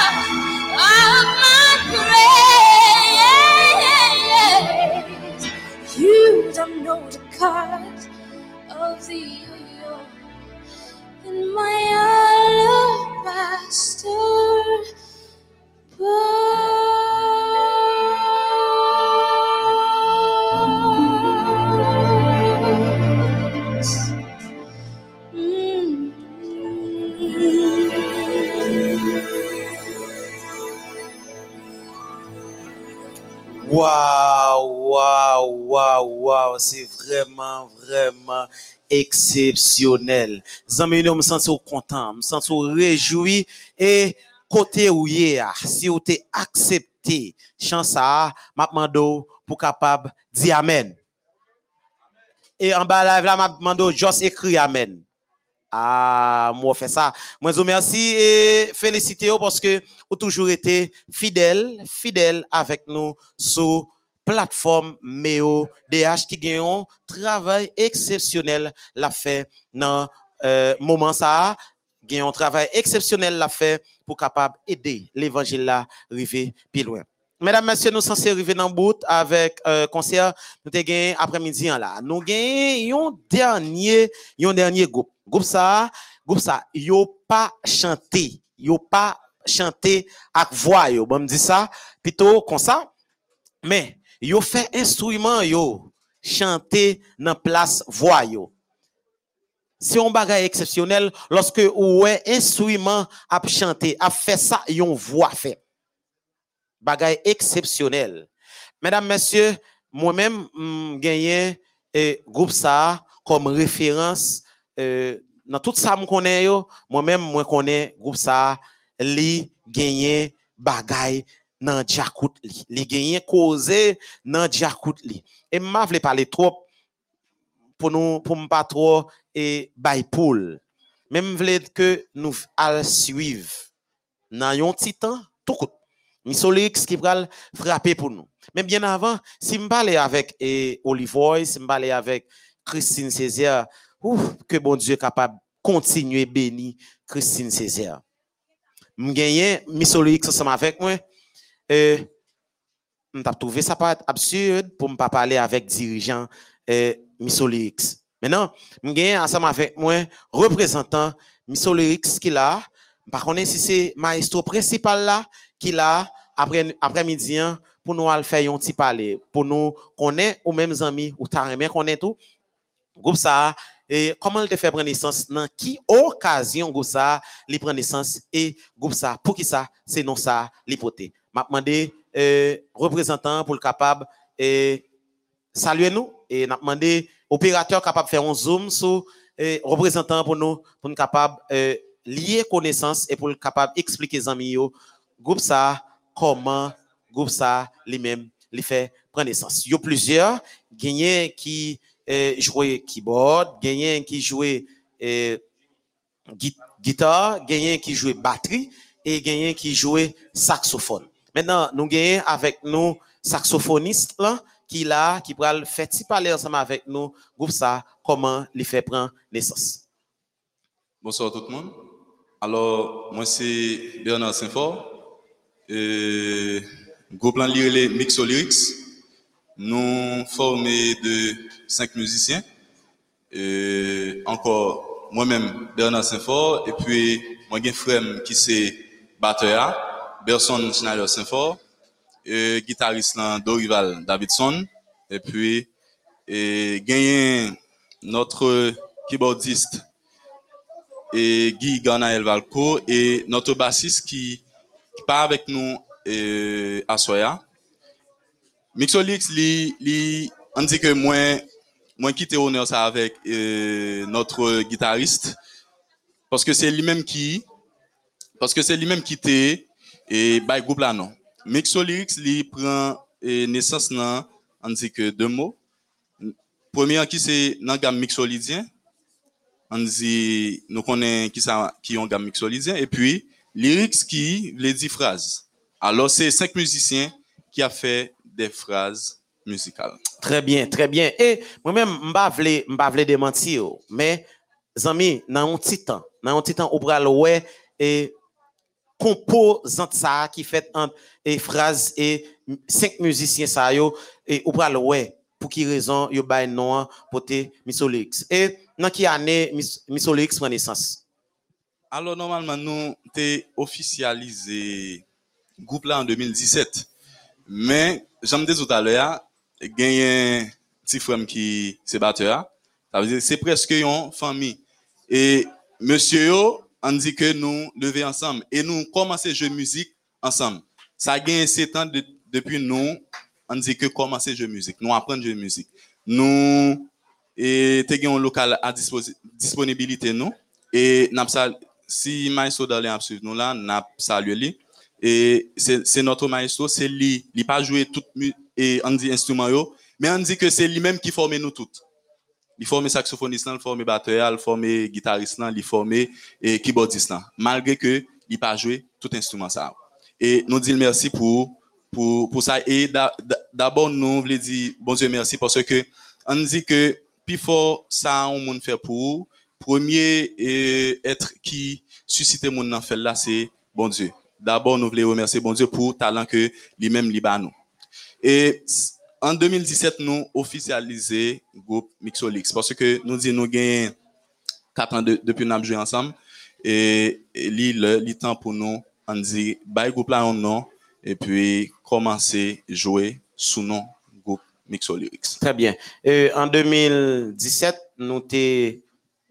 S2: C'est vraiment, vraiment exceptionnel. Zami, nous me sens content, me sens réjoui et côté où est, si vous t'es accepté, chance ça, m'a demandé pour capable dire amen. Et en bas là, m'a demandé juste écrire amen. Ah, moi fait ça. Moi je vous merci et félicitez vous parce que vous toujours été fidèle, fidèle avec nous plateforme Méo DH qui gagne un travail exceptionnel l'a fait dans euh, moment ça gagne un travail exceptionnel l'a fait pour capable aider l'évangile là arriver plus loin. Mesdames, Messieurs, nous sommes censés arriver dans le bout avec euh, concert. Nous avons gagné après-midi là. Nous avons un dernier, un dernier groupe. Groupe ça, groupe ça, yo pas chanté, yo pas chanté avec voix yo. Bon, me dit ça, plutôt comme ça. Mais yo fait instrument yo chanter dans place voix yo. C'est un bagage exceptionnel lorsque ou ouais instrument a chanter, a fait ça, yon voix fait bagay exceptionnel. Mesdames, messieurs, moi-même, mm, gagné et groupe ça comme référence euh, dans tout ça me connais yo, moi-même moi connais groupe ça li gagné bagay nan diakout li. Li gagné causé nan diakout li. Et m'a vle parler trop pour nous pour pas trop et bay poule. Même vle que nous al suivre nan yon tout court. Misolix qui va frapper pour nous. Mais bien avant, si je avec eh, Olivoy, si je avec Christine Césaire, ouf, que bon Dieu est capable de continuer Christine Césaire. Je gagne Misolix ensemble avec moi. Euh, je trouvé ça pas absurde pour ne pas parler avec dirigeant euh, Misolix. Maintenant, gagne ensemble avec moi représentant Misolix qui là. Par contre, si c'est maestro principal là, qui là, après, après-midi, hein, pour nous faire un petit parler, pour nous connaître ou mêmes amis, ou t'as bien connaître tout, groupe ça, et comment il te fait prendre naissance, dans qui occasion groupe ça, il prend naissance, et groupe ça, pour qui ça, c'est non ça, l'hypothèse. M'a demandé, euh, représentant pour le capable, et saluer nous, et n'a demandé, opérateur capable de faire un zoom sur, euh, représentant pour nous, pour nous capable, euh, lier connaissance, et pour le capable expliquer amis, groupe ça, comment groupe ça lui-même lui fait prendre naissance. Il y a plusieurs gagnants qui euh, jouent keyboard, gagnants qui jouent euh, guitare, gagnants qui jouent batterie et gagnants qui jouent saxophone. Maintenant, nous gagnons avec nous saxophoniste là qui là qui pourra faire parler ensemble avec nous groupe ça comment lui fait prendre naissance.
S9: Bonsoir tout le monde. Alors, moi c'est Bernard Saint-Fort. Euh, groupe plan les Mixo Lyrics. Nous formés de cinq musiciens. Euh, encore moi-même, Bernard Saint-Fort, et puis moi j'ai un frère qui c'est batteur, Berson Schneider Saint-Fort, et guitariste Dorival Davidson, et puis et gagné notre keyboardiste et Guy Garnael Valco et notre bassiste qui qui part avec nous euh, à Soya. Mixolix, li, li, on dit que moi, moi quitté honneur ça avec euh, notre guitariste parce que c'est lui-même qui parce que c'est lui-même qui était et by groupe là non. Mixolix li prend euh, naissance dit que deux mots. Premier qui c'est dans gamme mixolydien. On dit nous connaissons qui ça qui ont gamme mixolydien et puis lyrics qui les dit phrases. Alors, c'est cinq musiciens qui a fait des phrases musicales.
S2: Très bien, très bien. Et moi-même, je ne vais démentir, mais, amis, dans un petit temps, dans un petit temps, va ouais et composante ça qui fait entre et phrases et cinq musiciens ça yo et on va ouais pour qui raison yo bay nom pour te Missolix. Et dans qui année Mis- Missolix prend naissance?
S9: Alors, normalement, nous avons officialisé groupe là en 2017. Mais, j'aime dit tout à l'heure, un petit frère qui est batteur. Ça veut dire c'est presque une famille. Et monsieur, yo, on dit que nous lever ensemble. Et nous commençons jouer musique ensemble. Ça a gagné 7 ans de- depuis nous, on dit que commencer jouer musique. Nous apprenons à jouer musique. Nous, et un local à disponibilité nous et si maestro dans les suivre nous là n'a salué lui et c'est notre maestro c'est lui il pas jouer tout et on dit instrument mais on dit que c'est lui même qui forme nous toutes il forme saxophoniste il forme batteur il forme guitariste il forme et keyboardiste malgré que il pas jouer tout instrument ça. Et nous disons merci pour pour pour ça. Et d'a- d'a- d'abord nous voulons dire bon Dieu merci parce que on dit que plus fort ça on fait pour premier être qui suscite mon fait là c'est bon Dieu. D'abord nous voulons remercier bon Dieu pour talent que lui-même ba nous en 2017 nous officialisé groupe Mixolix parce que nous dit nous gagnons 4 ans de- depuis nous avons joué ensemble et, et le temps pour nous on dit bay groupe là un nom et puis commencer jouer sous nom groupe Mixolix
S2: Très bien. En 2017, nous t'es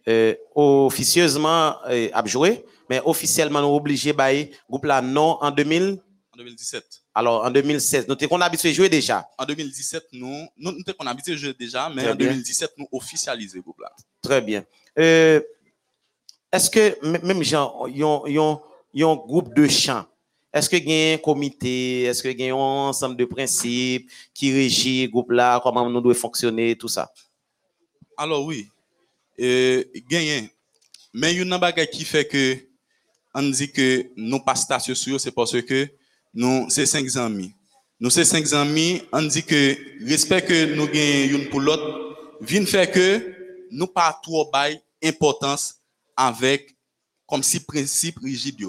S2: euh, officieusement euh, à jouer, mais officiellement nous obligés bailler groupe là non en 2000.
S9: en 2017
S2: Alors en 2016, nous qu'on a habitué à jouer déjà.
S9: en 2017, nous, nous, nous qu'on habité le jeu déjà, mais
S2: Très
S9: en
S2: bien.
S9: 2017, nous officialisé le groupe là.
S2: Très bien. Euh, Est-ce que même gens, ils ont, un groupe de chant? Est-ce que il y a un comité? Est-ce que il y a un ensemble de principes qui régit le groupe là? Comment nous devons fonctionner, tout ça?
S9: Alors oui, euh, gagné. Mais il y a une bagage qui fait que on dit que nous pas station sur c'est parce que nous, c'est cinq amis. Nous, c'est cinq amis, on dit que respect que nous gagnons une pour l'autre, vient faire que nous pas trop bail importance avec comme si principe rigide.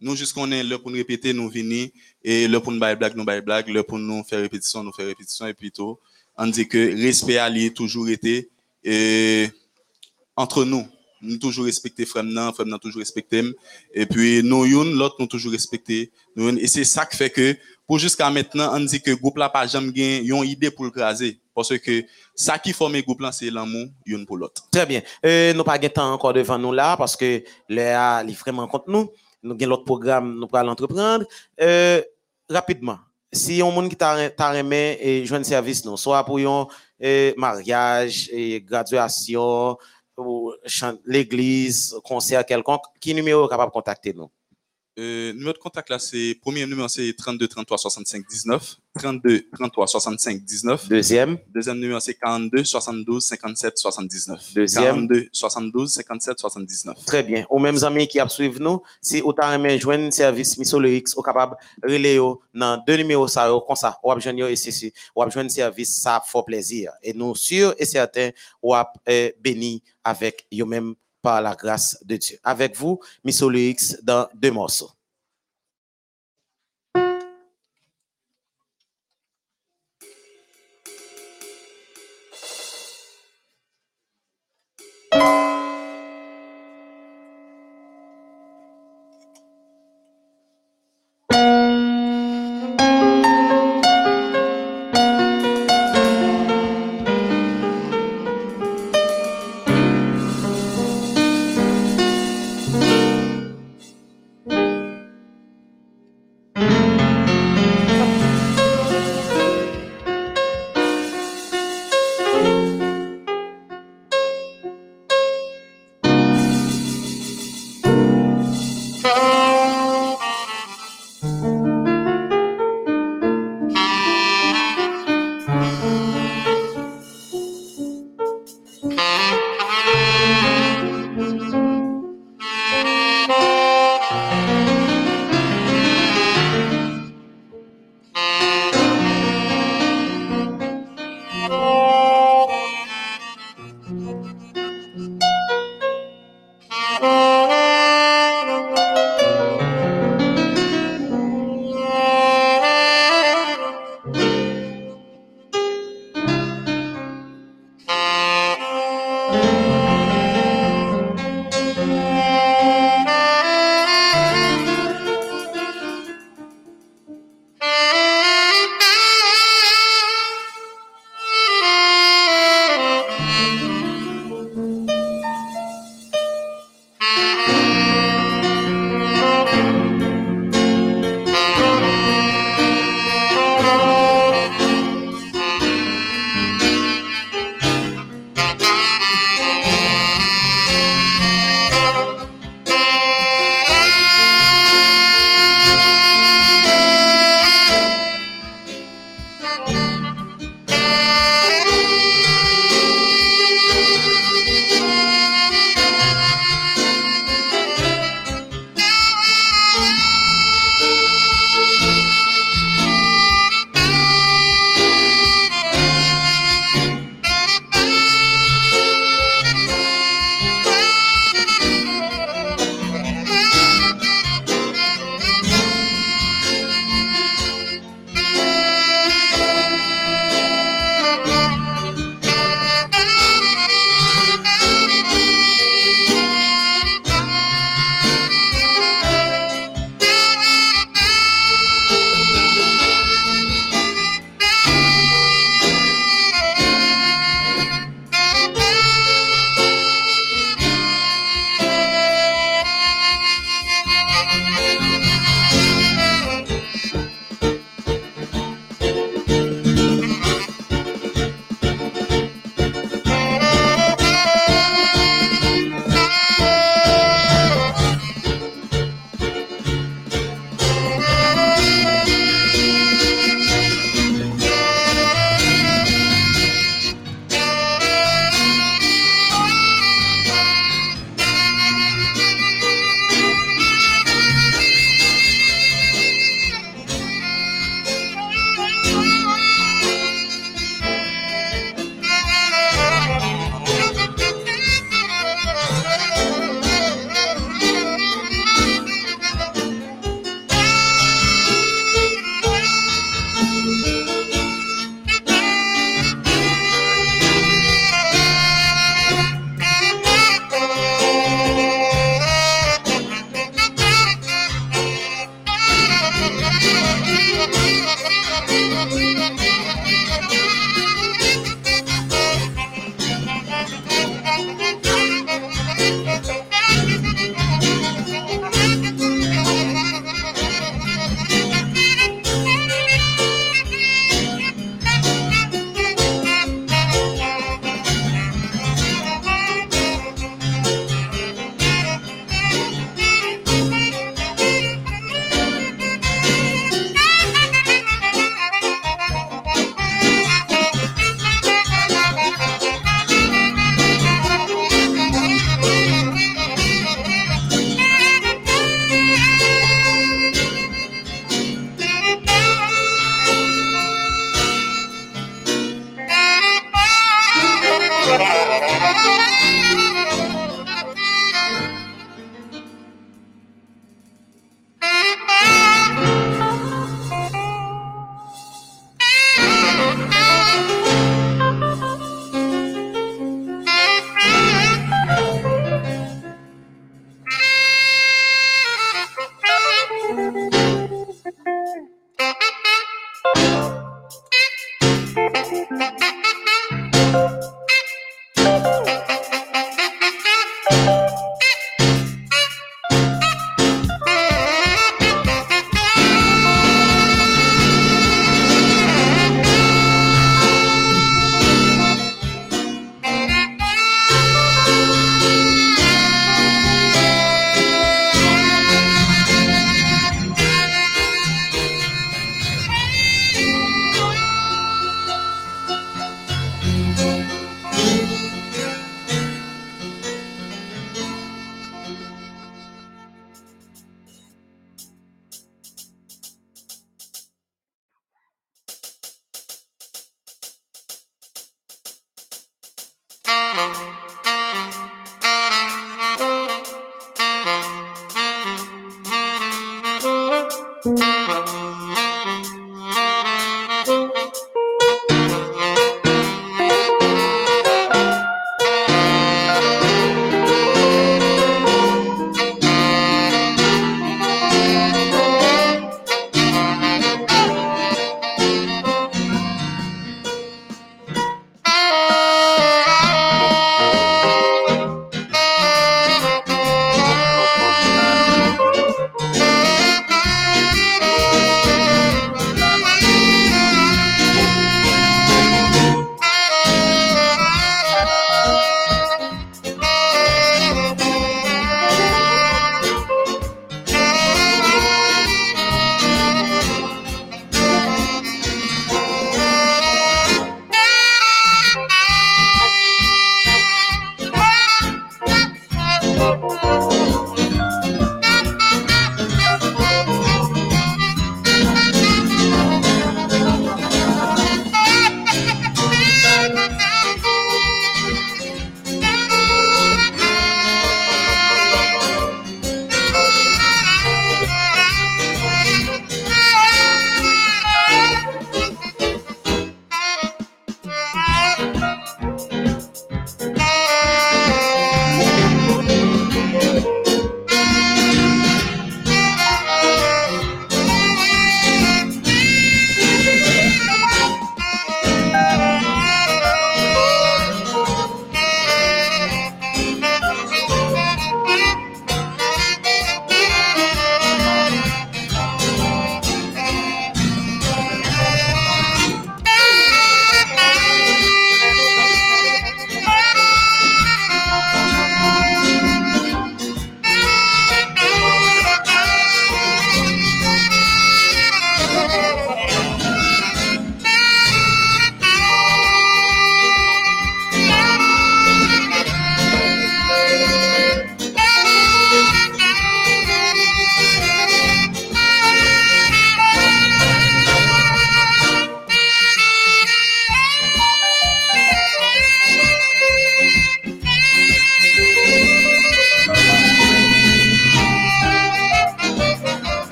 S9: Nous juste qu'on est là pour nous répéter, nous venir et là pour nous bailler blague, nous bailler blague, là pour nous faire répétition, nous faire répétition et tout. On dit que respect allié toujours été et entre nous, nous toujours respecter frère nan, frère nan toujours respecter et puis nous youn, l'autre nous toujours respecter nous et c'est ça qui fait que pour jusqu'à maintenant on dit que groupe là pas jamais gain une idée pour le craser parce que ça qui forme groupe là c'est l'amour youn pour l'autre.
S2: Très bien. Euh, nous pas de temps encore devant nous là parce que Léa est vraiment contre nous. Nous avons l'autre programme, nous pourrons l'entreprendre. Euh, rapidement, si on monde qui t'a aimé et joindre service nous, soit pour un euh, mariage, et graduation, ou l'église, concert quelconque, qui numéro est capable de contacter nous?
S9: Euh, numéro de contact là c'est premier numéro c'est 32 33 65 19 32 33 65 19
S2: Deuxième,
S9: Deuxième numéro, c'est 42 72 57 79.
S2: Deuxième.
S9: 42 72 57 79.
S2: très bien. Aux mêmes amis qui suivent nous, si vous avez aimé joindre service Missolix, vous capable de relayer dans deux numéros ça comme ça, ou joindre et si ou joindre service ça fait plaisir. Et nous sûrs et certains ou avez béni avec eux même par la grâce de Dieu. Avec vous, Missolix dans deux morceaux.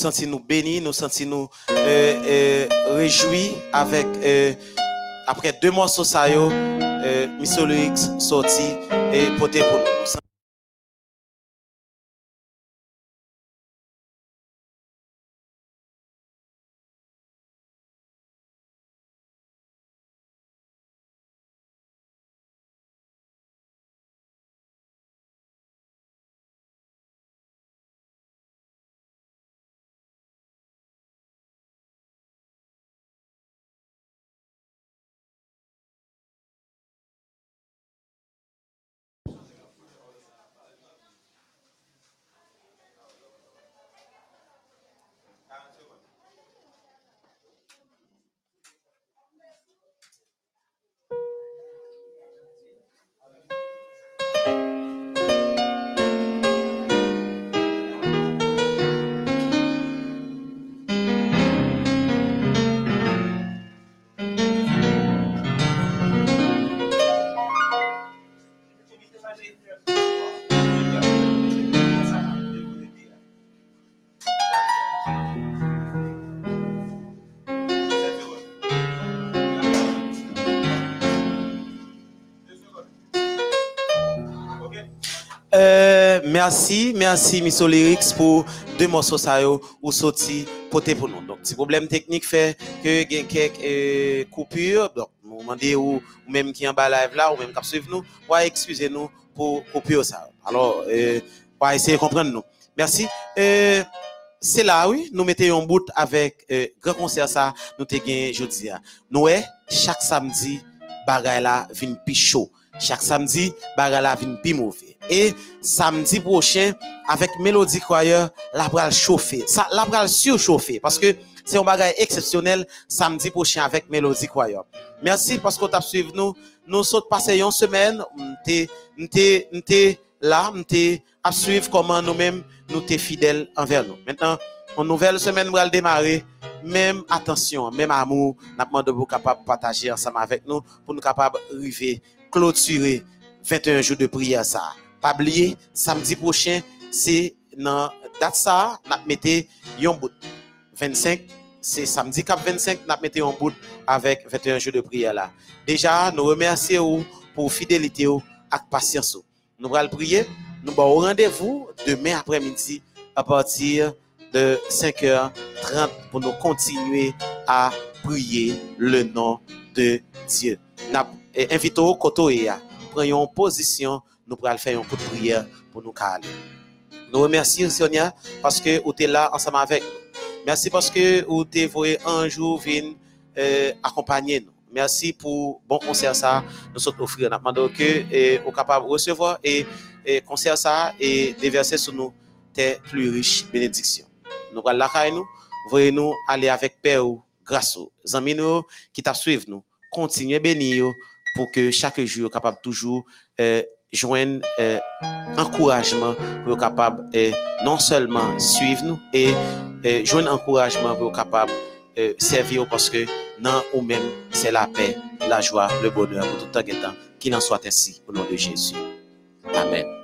S2: Sentons nous bénis, nous sentons nous euh, euh, réjouis avec, euh, après deux morceaux, ça y est, euh, sorti et poté pour nous. Merci, merci Miss Lyrics pour deux morceaux ça ou sorti porté pour nous. Donc, petit problème technique fait que a quelques euh, coupures. Donc, nous demandons ou, ou même qui en bas live là ou même qui suivre nous, ouais, excusez-nous pour coupure ça. Alors, euh, va essayer de comprendre nous. Merci. Euh, c'est là, oui, nous mettons un bout avec euh, grand concert ça, nous te gagné jeudi. hein. Nous, chaque samedi, bagay la vin pi chaud. Chaque samedi, bagay la vin pi mauvais. Et samedi prochain, avec Mélodie Croyeur, la bral chauffer. Ça, la bral surchauffer. Parce que c'est un bagay exceptionnel samedi prochain avec Mélodie Croyeur. Merci parce que vous avez suivi nous. Nous sommes passés une semaine, m'te là, m'te à suivre comment nous-mêmes nous sommes fidèles envers nous. Maintenant, une nouvelle semaine va démarrer. Même attention, même amour, nous demandé pour capable partager ensemble avec nous, pour nous capable arriver, clôturer 21 jours de prière ça. Pas oublier, samedi prochain, c'est dans date ça, nous mettez un bout. 25, c'est samedi cap 25, nous mettons un bout avec 21 jours de prière là. Déjà, nous remercions pour fidélité et patience. Nous allons prier. Nous allons au rendez-vous demain après-midi à partir de 5h30 pour nous continuer à prier le nom de Dieu. Nous invitons Koto et prenons position, nous allons faire un coup de prière pour nous caler. Nous remercions Sonia parce que vous êtes là ensemble avec nous. Merci parce que vous êtes voué un jour venir euh, accompagner nous. Merci pour bon concert ça nous sommes offrir. Nous demandons que euh, capable de recevoir et, et concert ça et déverser sur nous tes plus riches bénédictions. Nous allons la nous, voyez nous aller avec Père grâce aux amis nous qui t'a suivre nous. Continuez bénir pour que chaque jour capable toujours euh, joindre euh, encouragement pour capable euh, non seulement suivre nous et euh, joindre encouragement pour capable euh, servir parce que non ou même c'est la paix, la joie, le bonheur pour tout et temps. Qu'il en soit ainsi au nom de Jésus. Amen.